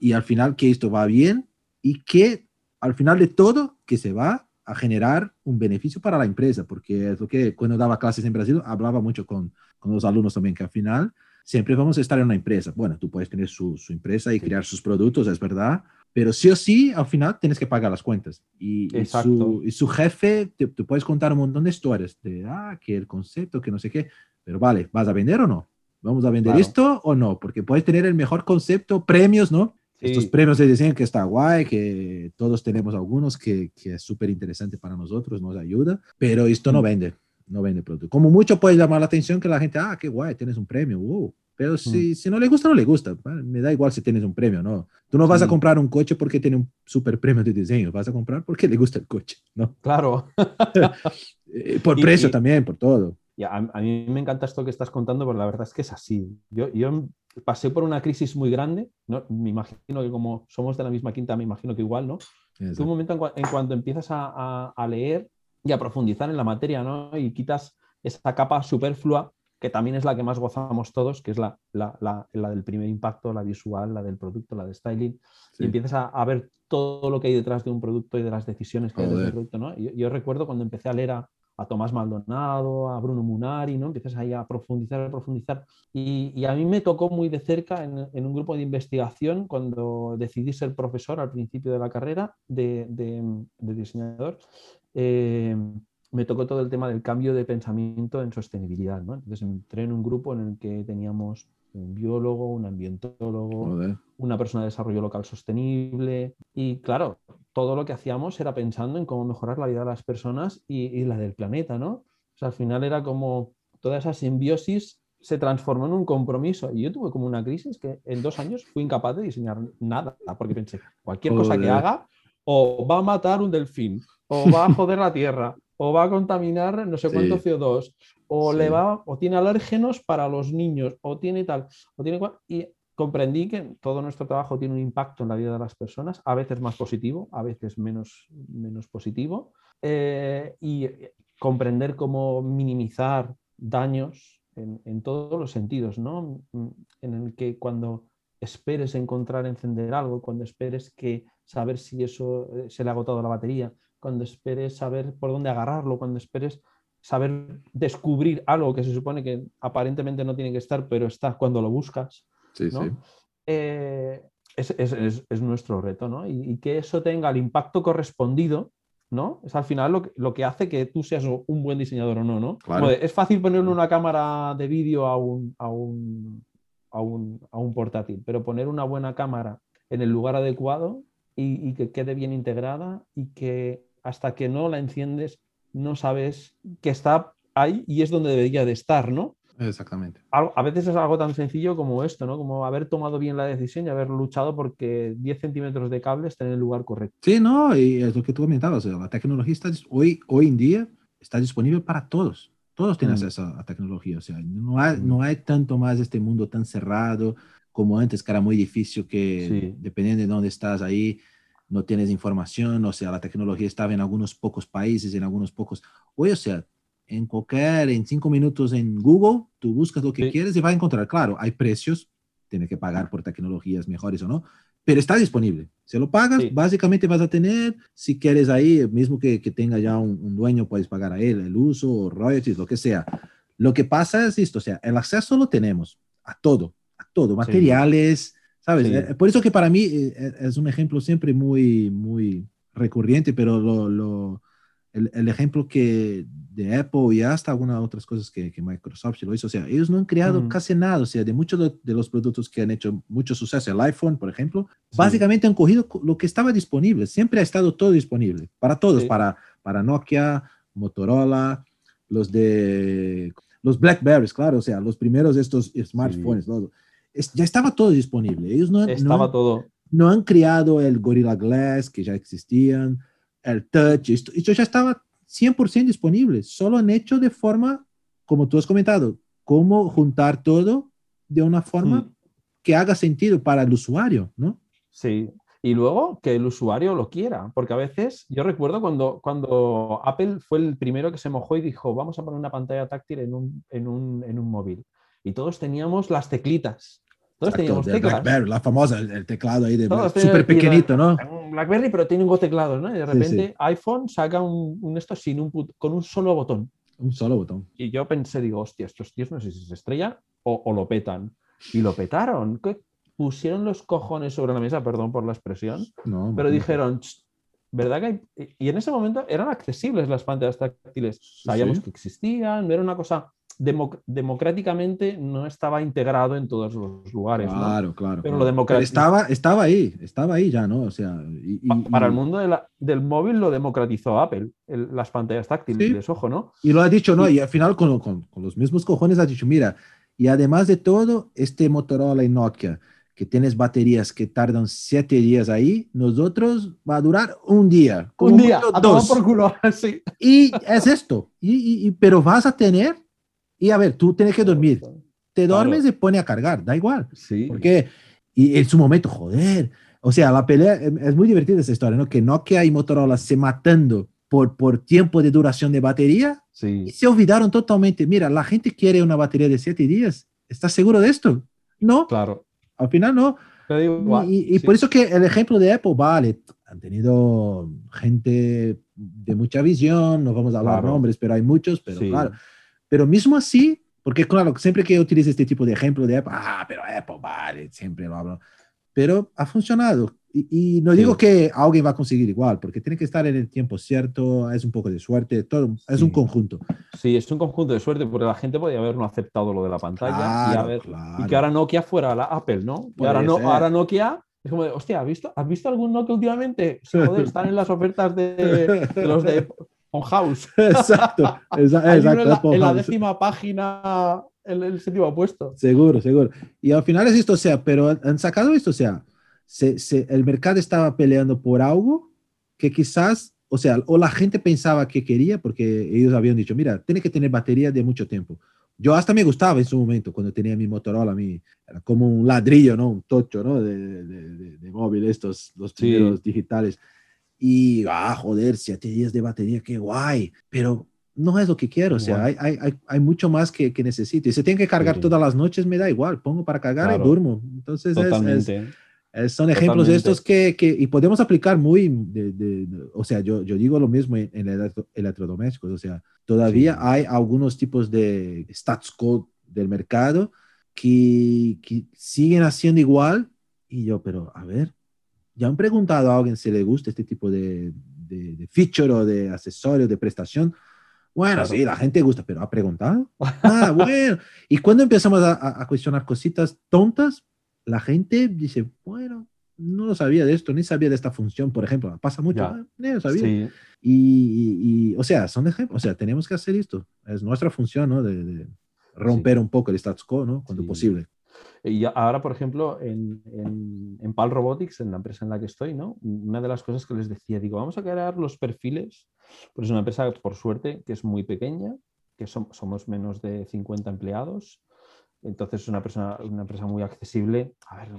y al final que esto va bien y que al final de todo que se va a generar un beneficio para la empresa, porque es lo que cuando daba clases en Brasil hablaba mucho con, con los alumnos también, que al final siempre vamos a estar en una empresa. Bueno, tú puedes tener su, su empresa y crear sus productos, es verdad, pero sí o sí, al final tienes que pagar las cuentas. Y, y, su, y su, jefe, te, puedes contar un montón de historias de, ah, que el concepto, que no sé qué, pero vale, ¿vas a vender o no? ¿Vamos a vender esto o no? Porque puedes tener el mejor concepto, premios, ¿no? Estos premios de diseño que está guay, que todos tenemos algunos, que, que es súper interesante para nosotros, nos ayuda, pero esto no mm. vende, no vende producto. Como mucho puede llamar la atención que la gente, ah, qué guay, tienes un premio, wow. Pero mm. si, si no le gusta, no le gusta. Me da igual si tienes un premio, ¿no? Tú no vas a comprar un coche porque tiene un super premio de diseño, vas a comprar porque le gusta el coche, ¿no? Claro. *laughs* Eh, por precio también, por todo. A, a, mí me encanta esto que estás contando, porque la verdad es que es así. Yo, yo pasé por una crisis muy grande, ¿no? me imagino que como somos de la misma quinta, me imagino que igual, ¿no? Es un momento en, en, cuanto empiezas a, a, a, leer y a profundizar en la materia, ¿no? Y quitas esa capa superflua que también es la que más gozamos todos, que es la, la, del primer impacto, la visual, la del producto, la de styling, y empiezas a, ver todo lo que hay detrás de un producto y de las decisiones que hay detrás del producto. ¿no? Yo, recuerdo cuando empecé a leer a, Tomás Maldonado, a Bruno Munari, ¿no? empiezas ahí a profundizar, a profundizar. Y, a mí me tocó muy de cerca en, un grupo de investigación cuando decidí ser profesor al principio de la carrera de, de diseñador. Eh, me tocó todo el tema del cambio de pensamiento en sostenibilidad. ¿no? Entonces entré en un grupo en el que teníamos un biólogo, un ambientólogo, una persona de desarrollo local sostenible y claro, todo lo que hacíamos era pensando en cómo mejorar la vida de las personas y, la del planeta, ¿no? O sea, al final era como toda esa simbiosis se transformó en un compromiso. Y yo tuve como una crisis que en dos años fui incapaz de diseñar nada porque pensé, cualquier cosa que haga o va a matar un delfín o va a joder la tierra o va a contaminar no sé cuánto CO2, o le va, o tiene alérgenos para los niños, o tiene tal, o tiene y comprendí que todo nuestro trabajo tiene un impacto en la vida de las personas, a veces más positivo, a veces menos, menos positivo, eh, y comprender cómo minimizar daños en, todos los sentidos, ¿no? En el que cuando esperes encontrar encender algo, cuando esperes que saber si eso eh, se le ha agotado la batería, cuando esperes saber por dónde agarrarlo, cuando esperes saber descubrir algo que se supone que aparentemente no tiene que estar, pero está cuando lo buscas. Eh, es, nuestro reto, ¿no? Y, que eso tenga el impacto correspondido ¿no? Es al final lo que, lo que hace que tú seas un buen diseñador o no, ¿no? Claro. Como de, es fácil ponerle una cámara de vídeo a un, a, un, a, un, a un portátil, pero poner una buena cámara en el lugar adecuado y, y que quede bien integrada y que hasta que no la enciendes no sabes que está ahí y es donde debería de estar, ¿no? Exactamente. A veces es algo tan sencillo como esto, ¿no? Como haber tomado bien la decisión y haber luchado porque 10 centímetros de cable estén en el lugar correcto. Sí, no, y es lo que tú comentabas, la tecnología está, hoy, hoy en día está disponible para todos. Todos tienen Mm. acceso a, a tecnología, o sea, no hay, Mm. no hay tanto más este mundo tan cerrado como antes, que era muy difícil que, Sí. dependiendo de dónde estás ahí, no tienes información, o sea, la tecnología estaba en algunos pocos países, en algunos pocos. Hoy, o sea, en cualquier, en cinco minutos en Google, tú buscas lo que Sí. quieres y vas a encontrar. Claro, hay precios, tienes que pagar por tecnologías mejores o no, pero está disponible. Si lo pagas, Sí. básicamente vas a tener, si quieres ahí, mismo que, que tenga ya un, un dueño, puedes pagar a él el uso, o royalties, lo que sea. Lo que pasa es esto, o sea, el acceso lo tenemos a todo, a todo, materiales, ¿sabes? Sí. Eh, Por eso que para mí eh, es un ejemplo siempre muy, muy recurrente, pero lo, lo- el, el ejemplo que de Apple y hasta algunas otras cosas que, que Microsoft lo hizo, o sea, ellos no han creado Ujú. casi nada, o sea, de muchos de, de los productos que han hecho mucho suceso, el iPhone, por ejemplo, Sí. básicamente han cogido co- lo que estaba disponible, siempre ha estado todo disponible, para todos, Sí. para, para Nokia, Motorola, los de los Blackberries, claro, o sea, los primeros de estos smartphones, ¿no? Es- ya estaba todo disponible. Ellos no, Estaba no, todo. no han creado el Gorilla Glass, que ya existían, el Touch, esto, esto ya estaba 100% disponible, solo han hecho de forma, como tú has comentado, cómo juntar todo de una forma Mm. que haga sentido para el usuario, ¿no? Sí. Y luego que el usuario lo quiera, porque a veces yo recuerdo cuando, cuando Apple fue el primero que se mojó y dijo, vamos a poner una pantalla táctil en un, en un, en un móvil. Y todos teníamos las teclitas. Todos Exacto, teníamos teclas. BlackBerry, la famosa, el, el teclado ahí de súper pequeñito, ¿no? Un BlackBerry, pero tiene un teclados, ¿no? Y de repente sí. iPhone saca un, un esto sin un put- con un solo botón. Un solo botón. Y yo pensé, digo, hostia, estos tíos no sé si se estrellan o, o lo petan. Y lo petaron. ¿Qué? Pusieron los cojones sobre la mesa, perdón por la expresión, No, pero imagínate. dijeron, "Ch, ¿verdad que hay? Y y en ese momento eran accesibles las pantallas táctiles. Sabíamos sí. que existían, no era una cosa democ- democráticamente, no estaba integrado en todos los lugares. ¿no? Claro, claro. Pero claro. lo democrático- estaba, estaba ahí, estaba ahí ya, ¿no? O sea, y, y- Pa- para el y- mundo de la- del móvil lo democratizó Apple, el- las pantallas táctiles, ojo, ¿no? Y lo ha dicho, ¿no? Y al final con, con, con los mismos cojones ha dicho, mira, y además de todo, este Motorola y Nokia, que tienes baterías que tardan siete días ahí, nosotros va a durar un día. Un día, mucho a dos. por culo. *laughs* sí. Y es esto. Y, y- y- pero vas a tener, y a ver, tú tienes que dormir. Te Claro. duermes y pone a cargar, da igual. Sí. Porque, y en su momento, joder, o sea, la pelea, eh, es muy divertida esa historia, ¿no? Que Nokia y Motorola se matando por, por tiempo de duración de batería y Sí. se olvidaron totalmente. Mira, la gente quiere una batería de siete días. ¿Estás seguro de esto? No, Claro. al final no. Digo, Y, igual, y- y sí. por eso que el ejemplo de Apple, vale, han tenido gente de mucha visión, no vamos a hablar Claro. nombres, pero hay muchos, pero Sí. claro. Pero mismo así, porque claro, siempre que utilizo este tipo de ejemplo de Apple, ah, pero Apple, vale, siempre lo hablo. Pero ha funcionado. Y, y no Sí. digo que alguien va a conseguir igual, porque tiene que estar en el tiempo cierto, es un poco de suerte, todo, es Sí. un conjunto. Sí, es un conjunto de suerte, porque la gente podía haber no aceptado lo de la pantalla y, Claro, haber- claro. y que ahora Nokia fuera la Apple, ¿no? Y ahora, no, ahora Nokia es como de, hostia, ¿has visto, ¿has visto algún Nokia últimamente? Joder, están en las ofertas de, de los de *laughs* On House. *laughs* Exacto, exa- Hay uno exacto. en, la, en la décima página, en el séptimo puesto. Seguro, seguro. Y al final es esto, o sea, pero han sacado esto, o sea, se, se- el mercado estaba peleando por algo que quizás, o sea, o la gente pensaba que quería, porque ellos habían dicho, mira, tiene que tener batería de mucho tiempo. Yo hasta me gustaba en su momento, cuando tenía mi Motorola, mi, era como un ladrillo, ¿no? Un tocho, ¿no? De, de, de- de móvil, estos, los Sí. primeros digitales. Y, ah, joder, siete días de batería, qué guay. Pero no es lo que quiero, o sea, hay, hay, hay, mucho más que, que necesito. Y si tengo que cargar Sí. todas las noches, me da igual, pongo para cargar Claro. y durmo. Entonces, es- es, son ejemplos de Totalmente. estos que, que, y podemos aplicar muy, de, de- de- o sea, yo, yo digo lo mismo en, en electro- electrodomésticos, o sea, todavía Sí. hay algunos tipos de status quo del mercado que, que siguen haciendo igual, y yo, pero a ver, ¿ya han preguntado a alguien si le gusta este tipo de, de, de feature o de accesorio, de prestación, bueno, Claro. sí, la gente gusta, pero ¿ha preguntado? *laughs* Ah, bueno. Y cuando empezamos a, a- cuestionar cositas tontas, la gente dice, bueno, no lo sabía de esto, ni sabía de esta función, por ejemplo. Pasa mucho. "Ah, ni lo sabía. Sí, Y, y- y, o sea, son ejemplos, o sea, tenemos que hacer esto. Es nuestra función, ¿no? De, de romper un poco el status quo, ¿no? Cuando Sí. posible. Y ahora, por ejemplo, en, en, en PAL Robotics, en la empresa en la que estoy, ¿no? Una de las cosas que les decía, digo, vamos a crear los perfiles, pues es una empresa, por suerte, que es muy pequeña, que som- somos menos de 50 empleados, entonces es una, persona, una empresa muy accesible. A ver,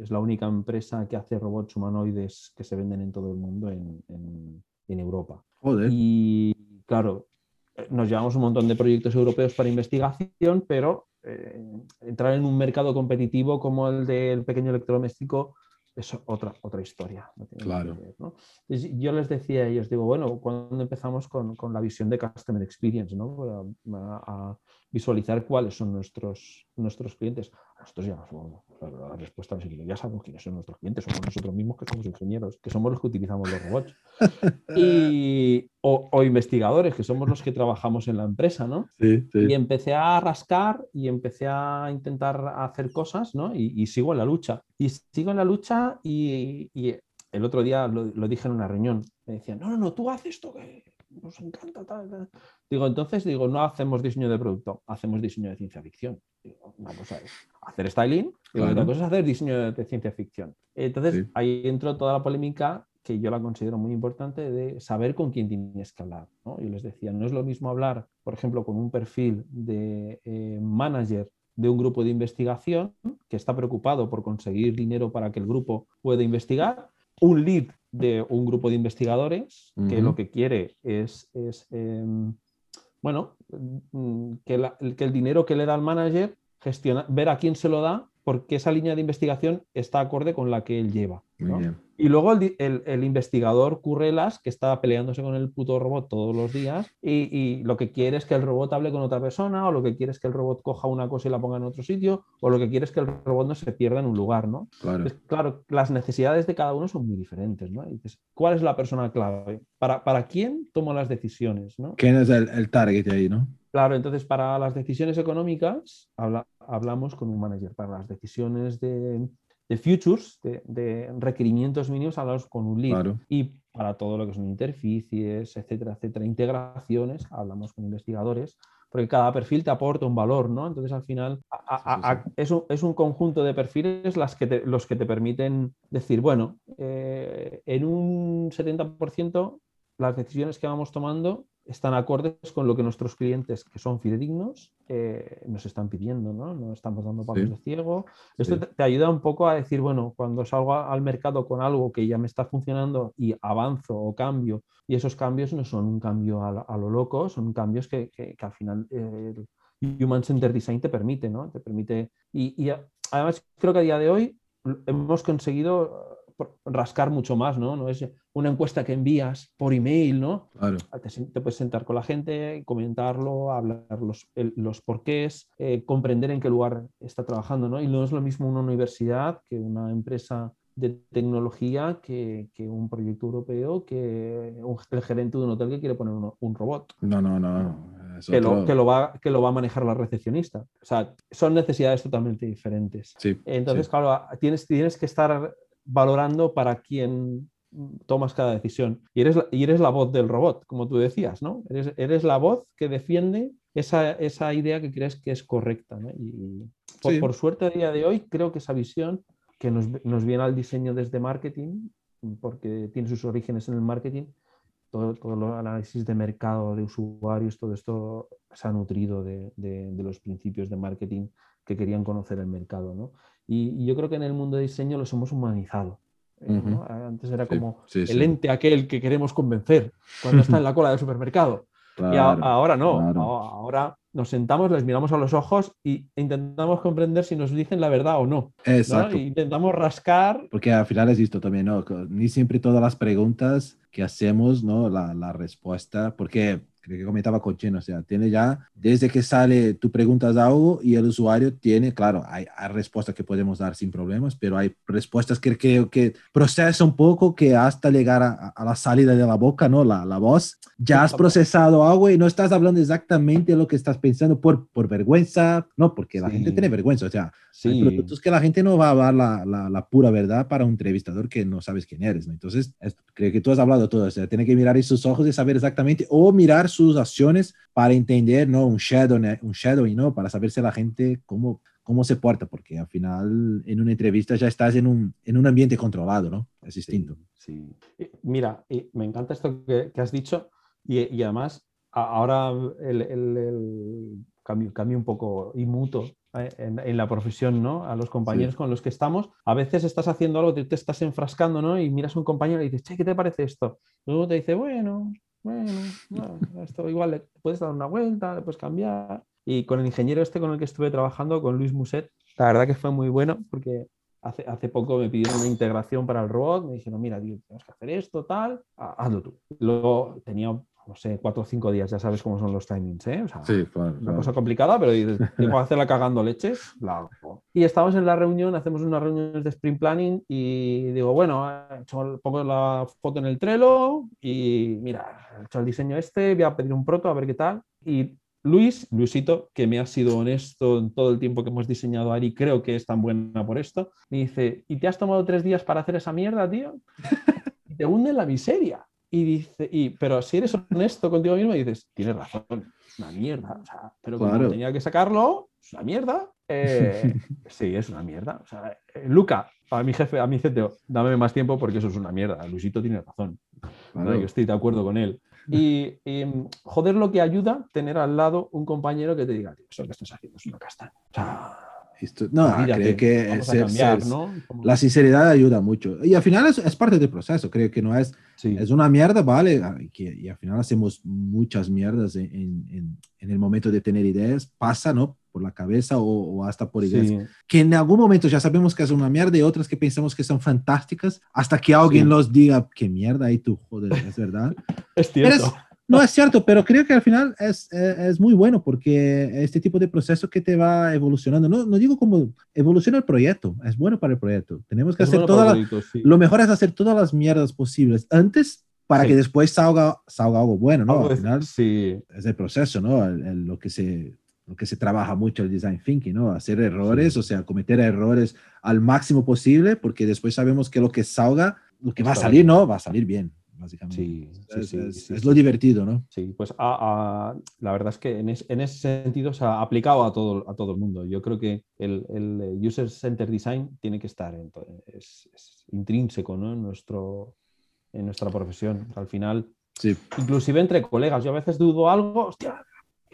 es la única empresa que hace robots humanoides que se venden en todo el mundo en, en- en Europa. Joder. Y claro, eh, nos llevamos un montón de proyectos europeos para investigación, pero eh, entrar en un mercado competitivo como el del pequeño electrodoméstico es otra, otra historia. no Claro. ver, ¿no? Entonces, yo les decía ellos, digo, bueno, cuando empezamos con, con la visión de Customer Experience, ¿no? A, a visualizar cuáles son nuestros, nuestros clientes. Nosotros ya, somos- la respuesta es ya sabemos quiénes son nuestros clientes, somos nosotros mismos que somos ingenieros, que somos los que utilizamos los robots *laughs* y, o, o investigadores, que somos los que trabajamos en la empresa, ¿no? Sí, sí. Y empecé a rascar y empecé a intentar hacer cosas, ¿no? Y, y sigo en la lucha. Y sigo en la lucha y, y el otro día lo, lo dije en una reunión. Me decían, no, no, no, tú haces esto que nos encanta. Tal, tal". Digo, entonces, digo, no hacemos diseño de producto, hacemos diseño de ciencia ficción. Digo, una cosa es hacer styling y Claro. otra cosa es hacer diseño de, de ciencia ficción. Entonces, Sí. ahí entró toda la polémica que yo la considero muy importante de saber con quién tienes que hablar. ¿no? Yo les decía, no es lo mismo hablar, por ejemplo, con un perfil de eh, manager de un grupo de investigación que está preocupado por conseguir dinero para que el grupo pueda investigar, un lead de un grupo de investigadores que lo que quiere es, es, em, bueno, mm, que, la- que el dinero que le da al manager gestiona, ver a quién se lo da porque esa línea de investigación está acorde con la que él lleva. ¿no? Y luego el, el- el investigador Currelas, que está peleándose con el puto robot todos los días, y, y lo que quiere es que el robot hable con otra persona, o lo que quiere es que el robot coja una cosa y la ponga en otro sitio, o lo que quiere es que el robot no se pierda en un lugar, ¿no? Claro. Entonces, claro, las necesidades de cada uno son muy diferentes, ¿no? Y dices, ¿cuál es la persona clave? ¿Para, para quién tomo las decisiones, ¿no? ¿Quién es el, el target ahí, no? Claro, entonces para las decisiones económicas habla- hablamos con un manager. Para las decisiones de, de futures, de, de requerimientos mínimos, hablamos con un lead. Claro. Y para todo lo que son interficies, etcétera, etcétera, integraciones, hablamos con investigadores, porque cada perfil te aporta un valor, ¿no? Entonces al final a- a- a- es, un, es un conjunto de perfiles las que te- los que te permiten decir, bueno, eh, en un 70% las decisiones que vamos tomando están acordes con lo que nuestros clientes, que son fidedignos, eh, nos están pidiendo, ¿no? No estamos dando pasos Sí. de ciego. Esto Sí. te, te ayuda un poco a decir, bueno, cuando salgo a- al mercado con algo que ya me está funcionando y avanzo o cambio, y esos cambios no son un cambio a, lo loco, son cambios que, que- que al final eh, el Human Center Design te permite, ¿no? Te permite. Y, y además creo que a día de hoy hemos conseguido por- rascar mucho más, ¿no? No es una encuesta que envías por email, ¿no? Claro. te, sen- te puedes sentar con la gente, comentarlo, hablar los, el- los porqués, eh, comprender en qué lugar está trabajando, ¿no? Y no es lo mismo una universidad que una empresa de tecnología que, que un proyecto europeo que un- el gerente de un hotel que quiere poner un robot No, no, no. Es que lo, que, lo va, que lo va a manejar la recepcionista. O sea, son necesidades totalmente diferentes. Sí, Entonces, sí. claro, tienes, tienes que estar valorando para quién tomas cada decisión. Y eres, la- y eres la voz del robot, como tú decías, ¿no? Eres, eres la voz que defiende esa, esa idea que crees que es correcta. ¿no? Y por, Sí. por suerte, a día de hoy, creo que esa visión que nos, nos viene al diseño desde marketing, porque tiene sus orígenes en el marketing, todo, todo el análisis de mercado, de usuarios, todo esto se ha nutrido de, de- de los principios de marketing que querían conocer el mercado. ¿no? Y, y yo creo que en el mundo de diseño los hemos humanizado. ¿No? Ujú. Antes era como sí, el ente aquel que queremos convencer cuando está en la cola del supermercado. Y a- ahora no, claro. ahora nos sentamos, les miramos a los ojos y intentamos comprender si nos dicen la verdad o no. ¿no? Exacto. E intentamos rascar. Porque al final es esto también, ¿no? Ni siempre todas las preguntas que hacemos, ¿no? La, la respuesta, porque creo que comentaba con Cheno, o sea, tiene ya, desde que sale, tú preguntas algo y el usuario tiene, claro, hay, hay respuestas que podemos dar sin problemas, pero hay respuestas que creo que procesa un poco que hasta llegar a, a la salida de la boca, ¿no? La, la voz, ya has procesado algo y no estás hablando exactamente lo que estás pensando por, por vergüenza, no, porque la Sí. gente tiene vergüenza, o sea, hay Sí. productos que la gente no va a dar la, la, la pura verdad para un entrevistador que no sabes quién eres, ¿no? Entonces, es- creo que tú has hablado todo, o sea, tiene que mirar esos ojos y saber exactamente, o mirar sus acciones para entender, ¿no? Un shadow, un shadowing, ¿no? Para saber si la gente, cómo, cómo se porta, porque al final, en una entrevista ya estás en un, en un ambiente controlado, ¿no? Es distinto. Sí. Eh, Mira, eh, me encanta esto que, que has dicho y, y además ahora el, el- el cambio, cambio un poco y muto eh, en, en la profesión, ¿no? A los compañeros con los que estamos, a veces estás haciendo algo, te, te estás enfrascando, ¿no? Y miras a un compañero y dices, che, ¿qué te parece esto? Y luego te dice, bueno, bueno, bueno, esto igual le puedes dar una vuelta, le puedes cambiar. Y con el ingeniero este con el que estuve trabajando, con Luis Muset, la verdad que fue muy bueno porque hace, hace poco me pidieron una integración para el robot, me dijeron, mira, tío, tenemos que hacer esto, tal, ha- hazlo tú. Luego tenía, no sé, cuatro o cinco días, ya sabes cómo son los timings, ¿eh? O sea, claro. una cosa complicada, pero dices, tengo que hacerla cagando leches, la hago. Y estamos en la reunión, hacemos unas reuniones de sprint planning y digo, bueno, he hecho- pongo la foto en el Trello y mira, he hecho el diseño este, voy a pedir un proto a ver qué tal. Y Luis, Luisito, que me ha sido honesto en todo el tiempo que hemos diseñado Ari, creo que es tan buena por esto, me dice, ¿y te has tomado tres días para hacer esa mierda, tío? *laughs* Y te hunde en la miseria. Y dice, y, pero si eres honesto contigo mismo, dices, tienes razón, es una mierda. O sea, pero como Claro. tenía que sacarlo, es una mierda. Eh, *laughs* sí, es una mierda. O sea, eh, Luca, a mi jefe, a mi CTO, dame más tiempo porque eso es una mierda. Luisito tiene razón. Yo estoy de acuerdo con él. Y, y, joder, lo que ayuda tener al lado un compañero que te diga, tío, eso que estás haciendo es una castaña. O sea, Esto- no, creo que a ser- cambiar, ser- ¿no? La sinceridad ayuda mucho. Y al final es, es parte del proceso, creo que no es, Sí. es una mierda, ¿vale? Ah, Y, que, al final hacemos muchas mierdas en, en- en- el momento de tener ideas, pasa, ¿no? Por la cabeza o, o hasta por ideas Sí. que en algún momento ya sabemos que es una mierda y otras que pensamos que son fantásticas hasta que alguien Sí. los diga, qué mierda, y tú, joder, es verdad. *laughs* Es Pero cierto. es- no es cierto, pero creo que al final es, eh, es muy bueno porque este tipo de proceso que te va evolucionando, no, no digo como evoluciona el proyecto, es bueno para el proyecto. Tenemos que Es hacer bueno todas proyectos, sí. lo mejor es hacer todas las mierdas posibles antes para Sí. que después salga, salga algo bueno, ¿no? Algo Al final sí, es el proceso, ¿no? El- el- lo que se lo que se trabaja mucho el design thinking, ¿no? Hacer errores, Sí. o sea, cometer errores al máximo posible, porque después sabemos que lo que salga, lo que va a salir, bien. ¿no? Va a salir bien, básicamente. Sí, es, sí, es- sí, es sí, lo divertido, ¿no? Sí, pues a- a- la verdad es que en, es- en ese sentido se ha aplicado a todo, a todo el mundo. Yo creo que el, el eh, User Center Design tiene que estar, en es, intrínseco ¿no? en, nuestro, en nuestra profesión. Al final, Sí. inclusive entre colegas, yo a veces dudo algo, hostia,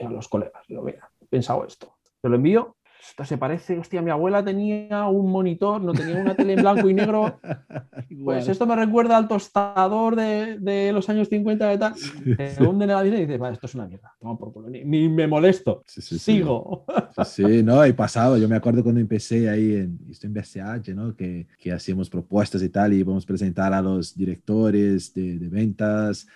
a los colegas, mira, he pensado esto, te lo envío, esto se parece, hostia, mi abuela tenía un monitor, no tenía una tele en blanco y negro, *laughs* pues esto me recuerda al tostador de, de los años 50 de tal. Te hunden en la vida y dices, vale, esto es una mierda. Toma por culo, ni, ni me molesto. Sí, sí, sí. Sigo. Sí, no, y pasado. Yo me acuerdo cuando empecé ahí en, esto en BCH, ¿no? Que, que hacíamos propuestas y tal, y íbamos a presentar a los directores de, de ventas,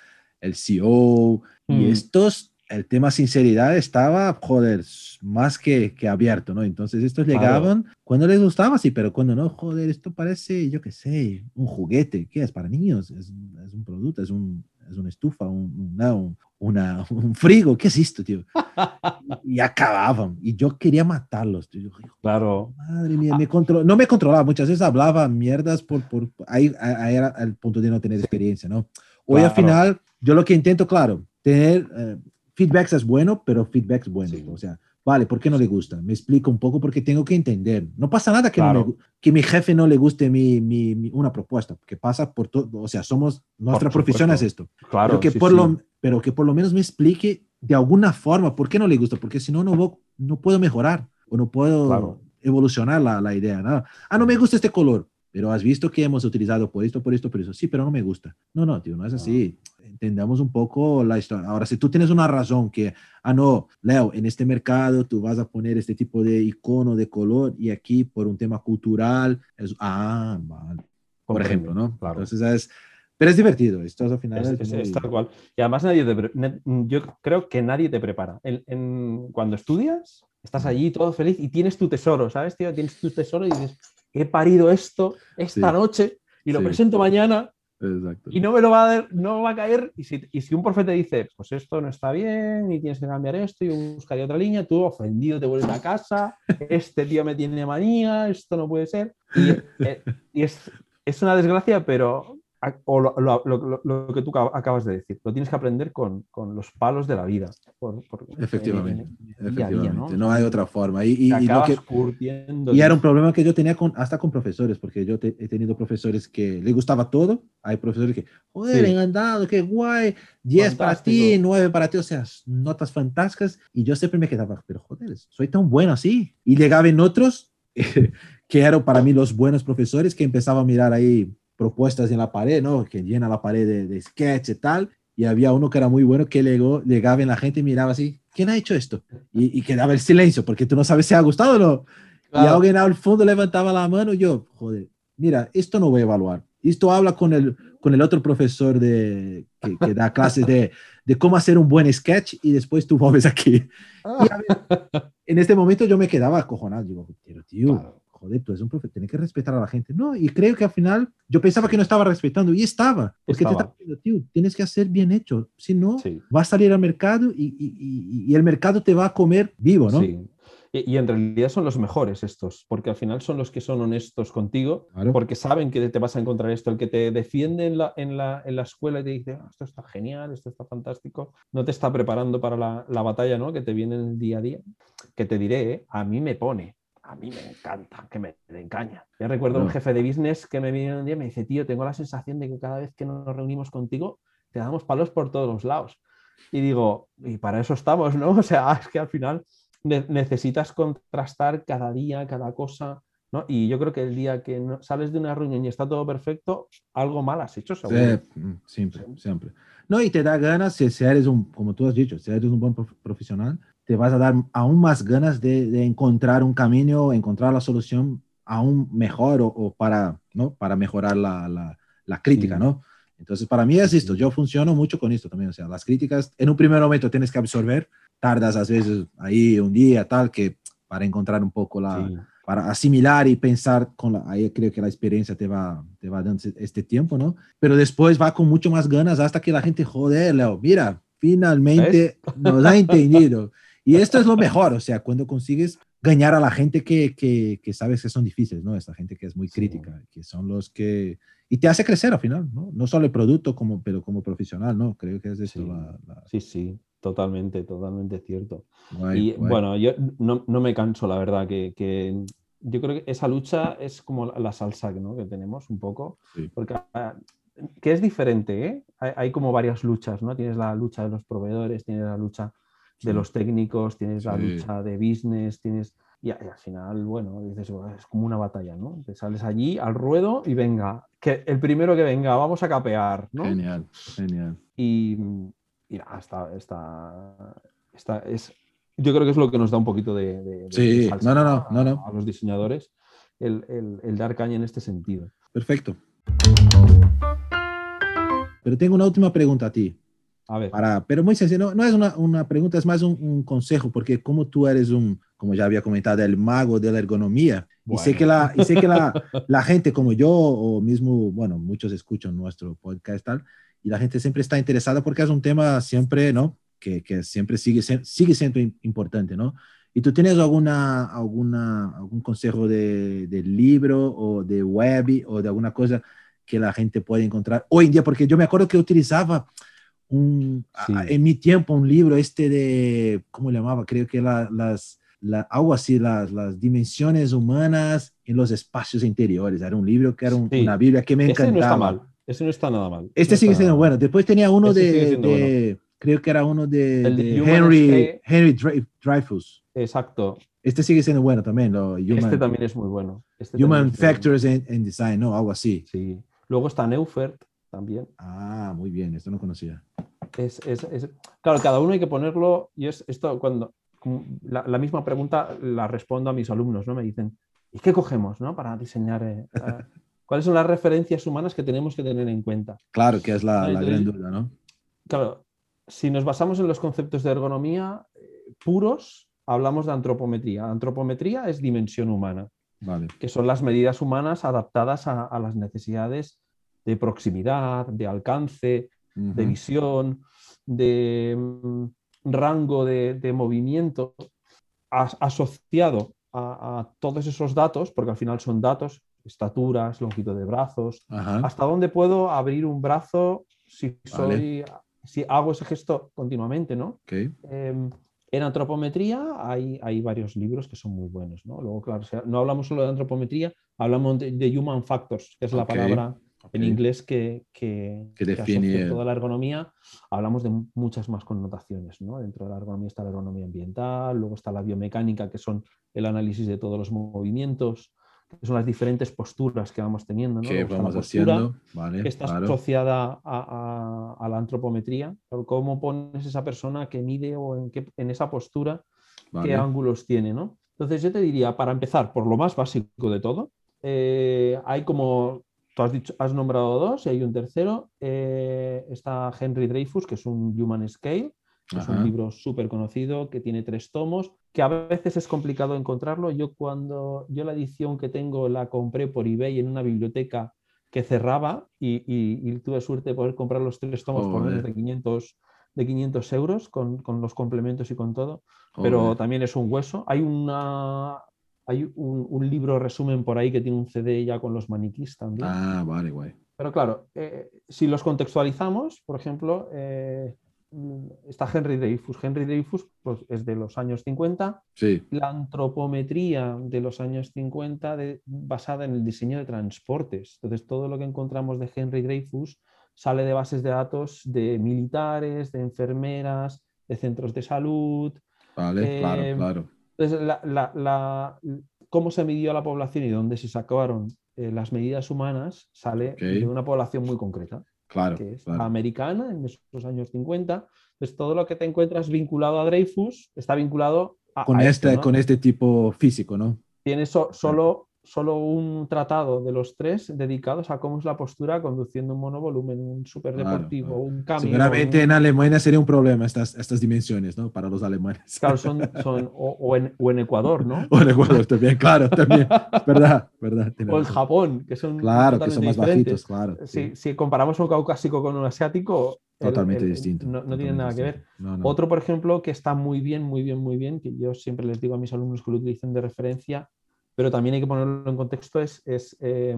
el CEO, y Mm. estos, el tema sinceridad estaba, joder, más que, que abierto, ¿no? Entonces estos Claro. llegaban cuando les gustaba, sí, pero cuando no, joder, esto parece, yo qué sé, un juguete, ¿qué es? Para niños, es, es un producto, es, un, es una estufa, un, una, un, una- un frigo, ¿qué es esto, tío? *laughs* y acababan. Y yo quería matarlos. tío. Yo, Claro. madre mía, me contro- no me controlaba. Muchas veces hablaba mierdas por, por ahí, ahí era el punto de no tener experiencia, ¿no? Hoy al Claro. final, yo lo que intento, claro, tener eh, feedbacks es bueno, pero feedbacks buenos. Sí. O sea, vale, ¿por qué no le gusta? Me explico un poco porque tengo que entender. No pasa nada que, no Claro. me gu- que mi jefe no le guste mi, mi- mi- una propuesta, porque pasa por todo, o sea, somos, nuestra profesión es esto Claro. pero, que sí, por sí. Lo, pero que por lo menos me explique de alguna forma por qué no le gusta, porque si no, no, no puedo mejorar o no puedo Claro. evolucionar la, la idea. ¿no? Ah, no me gusta este color, pero has visto que hemos utilizado por esto, por esto, por eso. Sí, pero no me gusta. No, no, tío, no es así. Entendamos un poco la historia. Ahora, si tú tienes una razón que, ah, no, Leo, en este mercado tú vas a poner este tipo de icono de color y aquí por un tema cultural, es, ah, vale por ejemplo, ¿no? Claro. Entonces es, Pero es divertido, esto al final Es, es es- tal cual. Y además nadie te yo creo que nadie te prepara. En- en- cuando estudias, estás allí todo feliz y tienes tu tesoro, ¿sabes, tío? Tienes tu tesoro y dices, he parido esto esta Sí. noche y lo Sí. presento mañana Exacto. y no me lo va a dar, no va a caer. Y si, y si un profe te dice, pues esto no está bien y tienes que cambiar esto y buscaría otra línea, tú ofendido te vuelves a casa, *laughs* este tío me tiene manía, esto no puede ser. Y, *laughs* eh, y es, es una desgracia, pero o lo, lo- lo- lo que tú acab- acabas de decir, lo tienes que aprender con, con los palos de la vida. por- por- Efectivamente, en- en el día Efectivamente, no hay otra forma. Y, y- y lo que, y era un problema que yo tenía con, hasta con profesores, porque yo te- he tenido profesores que le gustaba todo. Hay profesores que, joder, Sí. encantado, qué guay, 10 para ti, Fantástico. 9 para ti, o sea, notas fantásticas. Y yo siempre me quedaba, pero joder, soy tan bueno así. Y llegaba en otros, *laughs* que eran para mí los buenos profesores, que empezaba a mirar ahí propuestas en la pared, ¿no? Que llena la pared de, de sketch y tal. Y había uno que era muy bueno que llegó, llegaba en la gente y miraba así, ¿quién ha hecho esto? Y, y quedaba el silencio, porque tú no sabes si ha gustado o no. Y Claro. alguien al fondo levantaba la mano y yo, joder, mira, esto no voy a evaluar. Esto habla con el, con el otro profesor de, que, que da *laughs* clases de, de cómo hacer un buen sketch y después tú *laughs* vuelves aquí. Y ver, en este momento yo me quedaba acojonado. Digo, pero tío, Claro. Joder, tú eres un profesor, tienes que respetar a la gente. No, y creo que al final yo pensaba que no estaba respetando y estaba. Porque te Estaba. estaba diciendo, tío, tienes que hacer bien hecho. Si no, Sí. va a salir al mercado y, y- y- y el mercado te va a comer vivo, ¿no? Sí. Y, en realidad son los mejores estos, porque al final son los que son honestos contigo, Claro. porque saben que te vas a encontrar esto. El que te defiende en la, en la, en la escuela y te dice, "Ah, esto está genial, esto está fantástico, no te está preparando para la, la batalla ¿no? que te viene en el día a día. Que te diré, ¿eh? a mí me pone, a mí me encanta, que me den caña. Yo recuerdo un Claro. jefe de business que me vino un día y me dice, tío, tengo la sensación de que cada vez que nos reunimos contigo, te damos palos por todos los lados. Y digo, y para eso estamos, ¿no? *laughs* O sea, es que al final ne- necesitas contrastar cada día, cada cosa, ¿no? Y yo creo que el día que no- sales de una reunión y está todo perfecto, algo mal has hecho, seguro. Sí, mm, siempre, siempre. No, y te da ganas, si, si eres un, como tú has dicho, si eres un buen prof- profesional, te vas a dar aún más ganas de, de encontrar un camino, encontrar la solución aún mejor o, o para, ¿no? para mejorar la, la, la crítica, Sí. ¿no? Entonces, para mí es esto, yo funciono mucho con esto también, o sea, las críticas en un primer momento tienes que absorber, tardas a veces ahí un día, tal, que para encontrar un poco la, Sí. para asimilar y pensar con la, ahí creo que la experiencia te va, te va dando este tiempo, ¿no? Pero después va con mucho más ganas hasta que la gente, joder, Leo, mira, finalmente nos ha entendido. *laughs* Y esto es lo mejor, o sea, cuando consigues ganar a la gente que, que, que sabes que son difíciles, ¿no? Esta gente que es muy Sí. crítica, que son los que... Y te hace crecer al final, ¿no? No solo el producto, como, pero como profesional, ¿no? Creo que es esto Sí. la... la- Sí, sí, totalmente, totalmente cierto. guay, y guay. bueno, yo no, no me canso, la verdad, que, que yo creo que esa lucha es como la, salsa ¿no? que tenemos un poco, Sí. porque ah, que es diferente, ¿eh? Hay, hay como varias luchas, ¿no? Tienes la lucha de los proveedores, tienes la lucha de los técnicos, tienes la lucha de business, tienes... Y, al final, bueno, dices, "Bueno, es como una batalla, ¿no? Te sales allí al ruedo y venga, que el primero que venga, vamos a capear, ¿no? Genial, genial. Y, y nada, está, está, está- es, yo creo que es lo que nos da un poquito de, de- de Sí, salsa, no, no, no, a- no, no. a los diseñadores, el, el- el dar caña en este sentido. Perfecto. Pero tengo una última pregunta a ti. A ver, Para, pero muy sencillo, no, no es una, una pregunta, es más un, un consejo, porque como tú eres un, como ya había comentado, el mago de la ergonomía, y sé Bueno. que, la, y sé que la, la gente como yo, o mismo, bueno, muchos escuchan nuestro podcast tal, y la gente siempre está interesada porque es un tema siempre, ¿no? Que, que siempre sigue, sigue siendo im- importante, ¿no? ¿Y tú tienes alguna, alguna, algún consejo de, de libro o de web o de alguna cosa que la gente puede encontrar hoy en día? Porque yo me acuerdo que utilizaba un, a- Sí. en mi tiempo un libro este de, ¿cómo le llamaba? Creo que la- las, la, algo así, las, las dimensiones humanas en los espacios interiores. Era un libro que era un- Sí. una Biblia que me ese encantaba. no está mal, ese no está nada mal. Este no sigue siendo bueno. Después tenía uno Este de, de- creo que era uno de, de de Henry. Henry Dre- Dreyfus. Exacto, Este sigue siendo bueno también, lo Human, este también es muy bueno. este Human bueno. Factors in, in Design, ¿no? Algo así. Sí. Luego está Neufert también. Ah, muy bien, esto no conocía. Es, es- es- claro, cada uno hay que ponerlo, y es esto cuando la, la misma pregunta la respondo a mis alumnos, ¿no? Me dicen, ¿y qué cogemos, no? Para diseñar. eh, eh?". ¿Cuáles son las referencias humanas que tenemos que tener en cuenta? Claro, que es la, la Entonces, gran duda, ¿no? Claro, si nos basamos en los conceptos de ergonomía eh, puros, hablamos de antropometría. Antropometría es dimensión humana, Vale. que son las medidas humanas adaptadas a, a las necesidades de proximidad, de alcance, de visión, de mm, rango de, de movimiento as- asociado a, a todos esos datos, porque al final son datos, estaturas, longitud de brazos, Ajá. hasta dónde puedo abrir un brazo si Vale. soy, si hago ese gesto continuamente, ¿no? Eh, en antropometría hay, hay varios libros que son muy buenos, ¿no? Luego, claro, o sea, no hablamos solo de antropometría, hablamos de, de human factors, que es la palabra en ok. inglés que, que, Que que define toda la ergonomía. Hablamos de muchas más connotaciones, ¿no? Dentro de la ergonomía está la ergonomía ambiental, luego está la biomecánica, que son el análisis de todos los movimientos, que son las diferentes posturas que vamos teniendo, ¿no? ¿Qué Luego está la vamos haciendo? Vale, que está claro. asociada a, a- a la antropometría. ¿Cómo pones esa persona que mide o en, qué, en esa postura Vale. qué ángulos tiene, ¿no? Entonces yo te diría, para empezar, por lo más básico de todo, eh, hay como, tú has, dicho, has nombrado dos y hay un tercero, eh, está Henry Dreyfus, que es un Human Scale, que es un libro súper conocido, que tiene tres tomos, que a veces es complicado encontrarlo. Yo cuando, yo la edición que tengo la compré por eBay en una biblioteca que cerraba y, y- y tuve suerte de poder comprar los tres tomos por menos de 500, de 500 euros con, con los complementos y con todo pero también es un hueso. Hay, una, hay un, un libro resumen por ahí que tiene un CD ya con los maniquís también. Ah, vale, guay. Pero claro, eh, si los contextualizamos, por ejemplo, eh, está Henry Dreyfus. Henry Dreyfus pues, es de los años 50. Sí, La antropometría de los años 50 de- basada en el diseño de transportes. Entonces, todo lo que encontramos de Henry Dreyfus sale de bases de datos de militares, de enfermeras, de centros de salud, vale, claro, Eh, claro. Entonces, la- la- la- cómo se midió la población y dónde se sacaron eh, las medidas humanas sale de una población muy concreta, Claro, que es claro. americana en esos años 50. Entonces, todo lo que te encuentras vinculado a Dreyfus está vinculado a, Con a este, esto, ¿no? con este tipo físico, ¿no? Tiene so- solo, solo un tratado de los tres dedicados a cómo es la postura conduciendo un monovolumen, un superdeportivo, claro. un camión. Seguramente en Alemania sería un problema estas, estas dimensiones, ¿no? Para los alemanes. Claro, son, son *laughs* o, o en, o en Ecuador, ¿no? O en Ecuador también, claro, también. Verdad, verdad. O en. Japón, que son Claro, que son más diferentes. bajitos, claro. sí. Si, si comparamos un caucásico con un asiático, Totalmente el- distinto. No, no tiene nada que ver. No, no. Otro, por ejemplo, que está muy bien, muy bien, muy bien, que yo siempre les digo a mis alumnos que lo utilicen de referencia, pero también hay que ponerlo en contexto, es, es eh,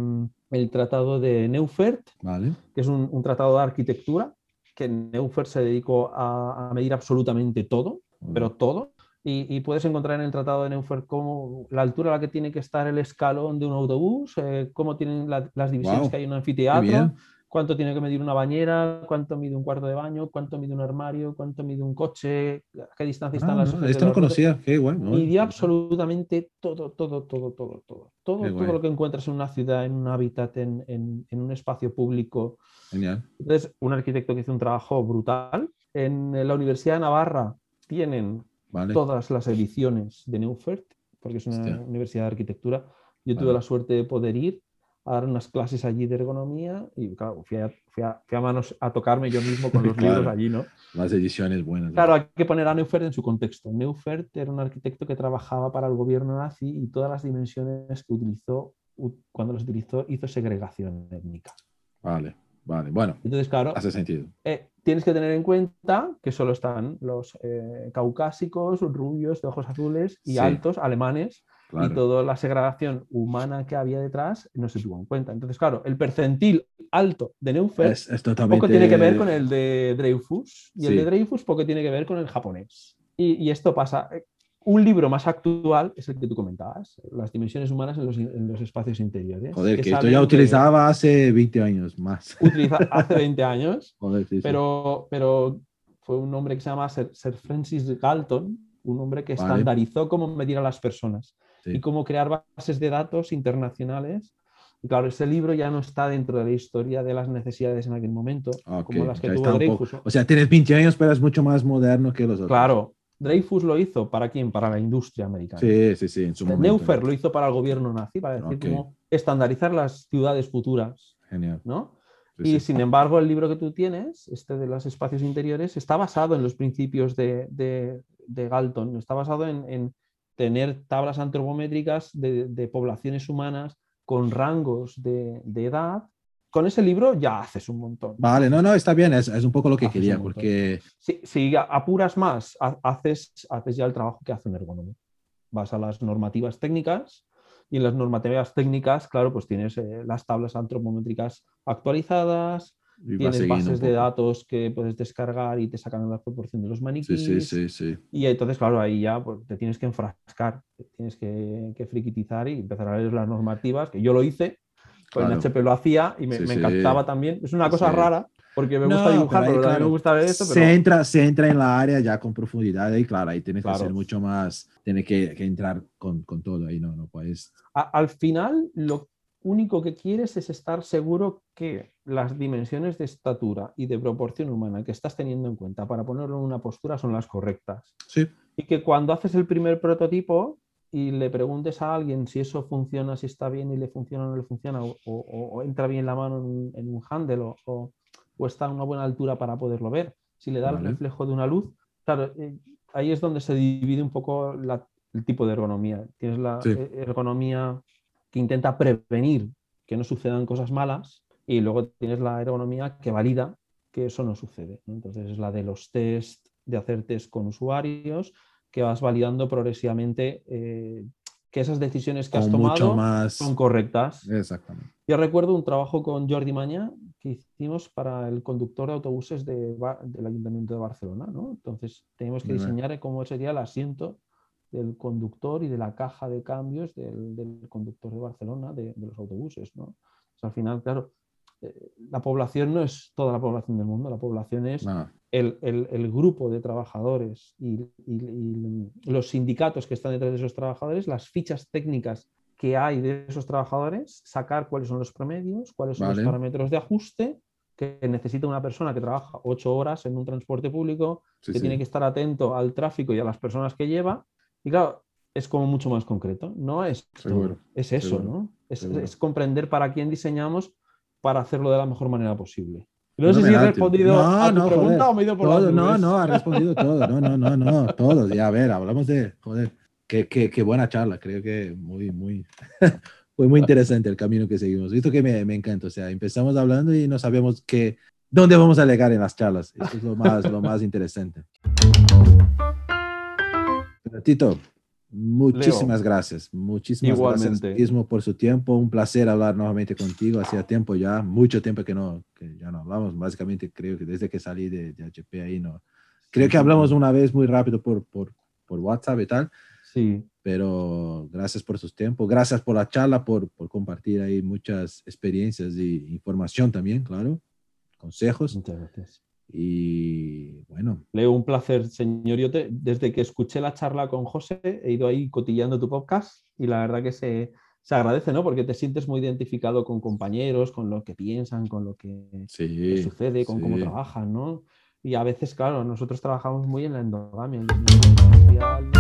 el tratado de Neufert, Vale. que es un, un tratado de arquitectura, que Neufert se dedicó a, a medir absolutamente todo, pero todo. Y, y puedes encontrar en el tratado de Neufert cómo la altura a la que tiene que estar el escalón de un autobús, eh, cómo tienen la- las divisiones Guau, que hay en un anfiteatro. Cuánto tiene que medir una bañera, cuánto mide un cuarto de baño, cuánto mide un armario, cuánto mide un coche, a qué distancia están Ah, las no, esto no conocía. Qué guay. ¿no? Midió absolutamente todo, todo, todo, todo, todo. Todo, Qué todo guay. lo que encuentras en una ciudad, en un hábitat, en, en- en un espacio público. Genial. Entonces, un arquitecto que hizo un trabajo brutal. En la Universidad de Navarra tienen Vale. todas las ediciones de Neufert, porque es una Hostia. universidad de arquitectura. Yo tuve Vale. la suerte de poder ir a dar unas clases allí de ergonomía y claro, fui a, fui a- fui a manos a tocarme yo mismo con *laughs* los Claro. libros allí, ¿no? Las ediciones buenas. Claro, hay que poner a Neufert en su contexto. Neufert era un arquitecto que trabajaba para el gobierno nazi y todas las dimensiones que utilizó, cuando las utilizó, hizo segregación étnica. Vale, vale. Bueno, Entonces, claro, hace sentido. eh, tienes que tener en cuenta que solo están los eh, caucásicos, rubios, de ojos azules y Sí. altos, alemanes, y Claro. toda la segregación humana que había detrás no se tuvo en cuenta. Entonces, claro, el percentil alto de Neufert Es, es totalmente. poco tiene que ver con el de Dreyfus y el Sí. de Dreyfus poco tiene que ver con el japonés. Y, y esto pasa. eh, Un libro más actual es el que tú comentabas, Las dimensiones humanas en los, en los espacios interiores. Joder, que esto salen ya utilizaba hace 20 años más. utiliza *laughs* hace 20 años, Joder, sí, sí. pero, pero fue un hombre que se llama Sir, Sir Francis Galton, un hombre que Vale. estandarizó cómo medir a las personas Sí. y cómo crear bases de datos internacionales. Y claro, ese libro ya no está dentro de la historia de las necesidades en aquel momento, Ok, como las que ya tuvo está un Dreyfus. poco- O sea, tienes 20 años, pero es mucho más moderno que los otros. Claro, Dreyfus lo hizo para quién? Para la industria americana. Sí, sí, sí, en su momento. Neufer lo hizo para el gobierno nazi, para decir Ok. cómo estandarizar las ciudades futuras, Genial. ¿no? Sí, Y sí. sin embargo, el libro que tú tienes, este de los espacios interiores, está basado en los principios de, de- de Galton, está basado en, en tener tablas antropométricas de, de poblaciones humanas con rangos de, de edad. Con ese libro ya haces un montón. Vale, no, no, está bien, es, es un poco lo que Haces quería, porque Si, si apuras más, ha- haces, haces ya el trabajo que hace un ergónomo. Vas a las normativas técnicas y en las normativas técnicas, claro, pues tienes eh, las tablas antropométricas actualizadas, y tienes bases de datos que puedes descargar y te sacan la proporción de los maniquíes. sí, sí, sí. Y entonces, claro, ahí ya pues, te tienes que enfrascar, te tienes que, que friquitizar y empezar a leer las normativas, que yo lo hice, con Claro. el HP lo hacía y me, Sí, me sí. encantaba también. Es una cosa Sí. rara, porque me No, gusta dibujar, pero ahí, pero claro, me gusta ver esto, se, pero... entra, se entra en la área ya con profundidad y claro, ahí tienes que Claro. ser mucho más, tienes que, que entrar con, con todo ahí, no, no puedes. a- al final lo único que quieres es estar seguro que las dimensiones de estatura y de proporción humana que estás teniendo en cuenta para ponerlo en una postura son las correctas. Sí, Y que cuando haces el primer prototipo y le preguntes a alguien si eso funciona, si está bien y le funciona o no le funciona, o, o- o entra bien la mano en un, en un handle o, está a una buena altura para poderlo ver, si le da Vale. el reflejo de una luz, claro, eh, ahí es donde se divide un poco la- el tipo de ergonomía. Tienes la Sí. eh, ergonomía que intenta prevenir que no sucedan cosas malas y luego tienes la ergonomía que valida que eso no sucede. Entonces es la de los test, de hacer test con usuarios, que vas validando progresivamente eh, que esas decisiones que has tomado más. son correctas. Exactamente. Yo recuerdo un trabajo con Jordi Maña que hicimos para el conductor de autobuses de del Ayuntamiento de Barcelona. ¿no? Entonces teníamos que diseñar cómo sería el asiento del conductor y de la caja de cambios del, del conductor de Barcelona, de, de los autobuses. ¿no? O sea, al final, claro, eh, la población no es toda la población del mundo, la población es No, el, el- el grupo de trabajadores y, y- y los sindicatos que están detrás de esos trabajadores, las fichas técnicas que hay de esos trabajadores, sacar cuáles son los promedios, cuáles son Vale. los parámetros de ajuste que necesita una persona que trabaja ocho horas en un transporte público, sí, que sí. tiene que estar atento al tráfico y a las personas que lleva. Y claro, es como mucho más concreto. No es Seguro, es eso, seguro, ¿no? Es, es comprender para quién diseñamos para hacerlo de la mejor manera posible. No sé si he respondido No, a tu no, pregunta joder. o me he ido por Todo, no, no, ha respondido todo. No, no, no, no, todo. Ya, a ver, hablamos de, joder, qué, qué, qué buena charla. Creo que muy, muy, *laughs* fue muy interesante el camino que seguimos. Esto que me, me encanta. O sea, empezamos hablando y no sabíamos que, dónde vamos a llegar en las charlas. Esto es lo más, lo más interesante. Tito, muchísimas gracias. Muchísimas Igualmente. gracias mismo por su tiempo. Un placer hablar nuevamente contigo. Hacía tiempo ya, mucho tiempo que no, que ya no hablamos. Básicamente creo que desde que salí de, de HP ahí no. Creo que hablamos una vez muy rápido por, por, por WhatsApp y tal, Sí, pero gracias por sus tiempos. Gracias por la charla, por, por compartir ahí muchas experiencias y información también, claro. Consejos. muchas gracias. Y bueno, Leo, un placer, señoriote. Desde que escuché la charla con José, he ido ahí cotillando tu podcast y la verdad que se, se agradece, ¿no? Porque te sientes muy identificado con compañeros, con lo que piensan, con lo que sí. que sucede, con cómo sí. trabajan, ¿no? Y a veces, claro, nosotros trabajamos muy en la endogamia, en industrial,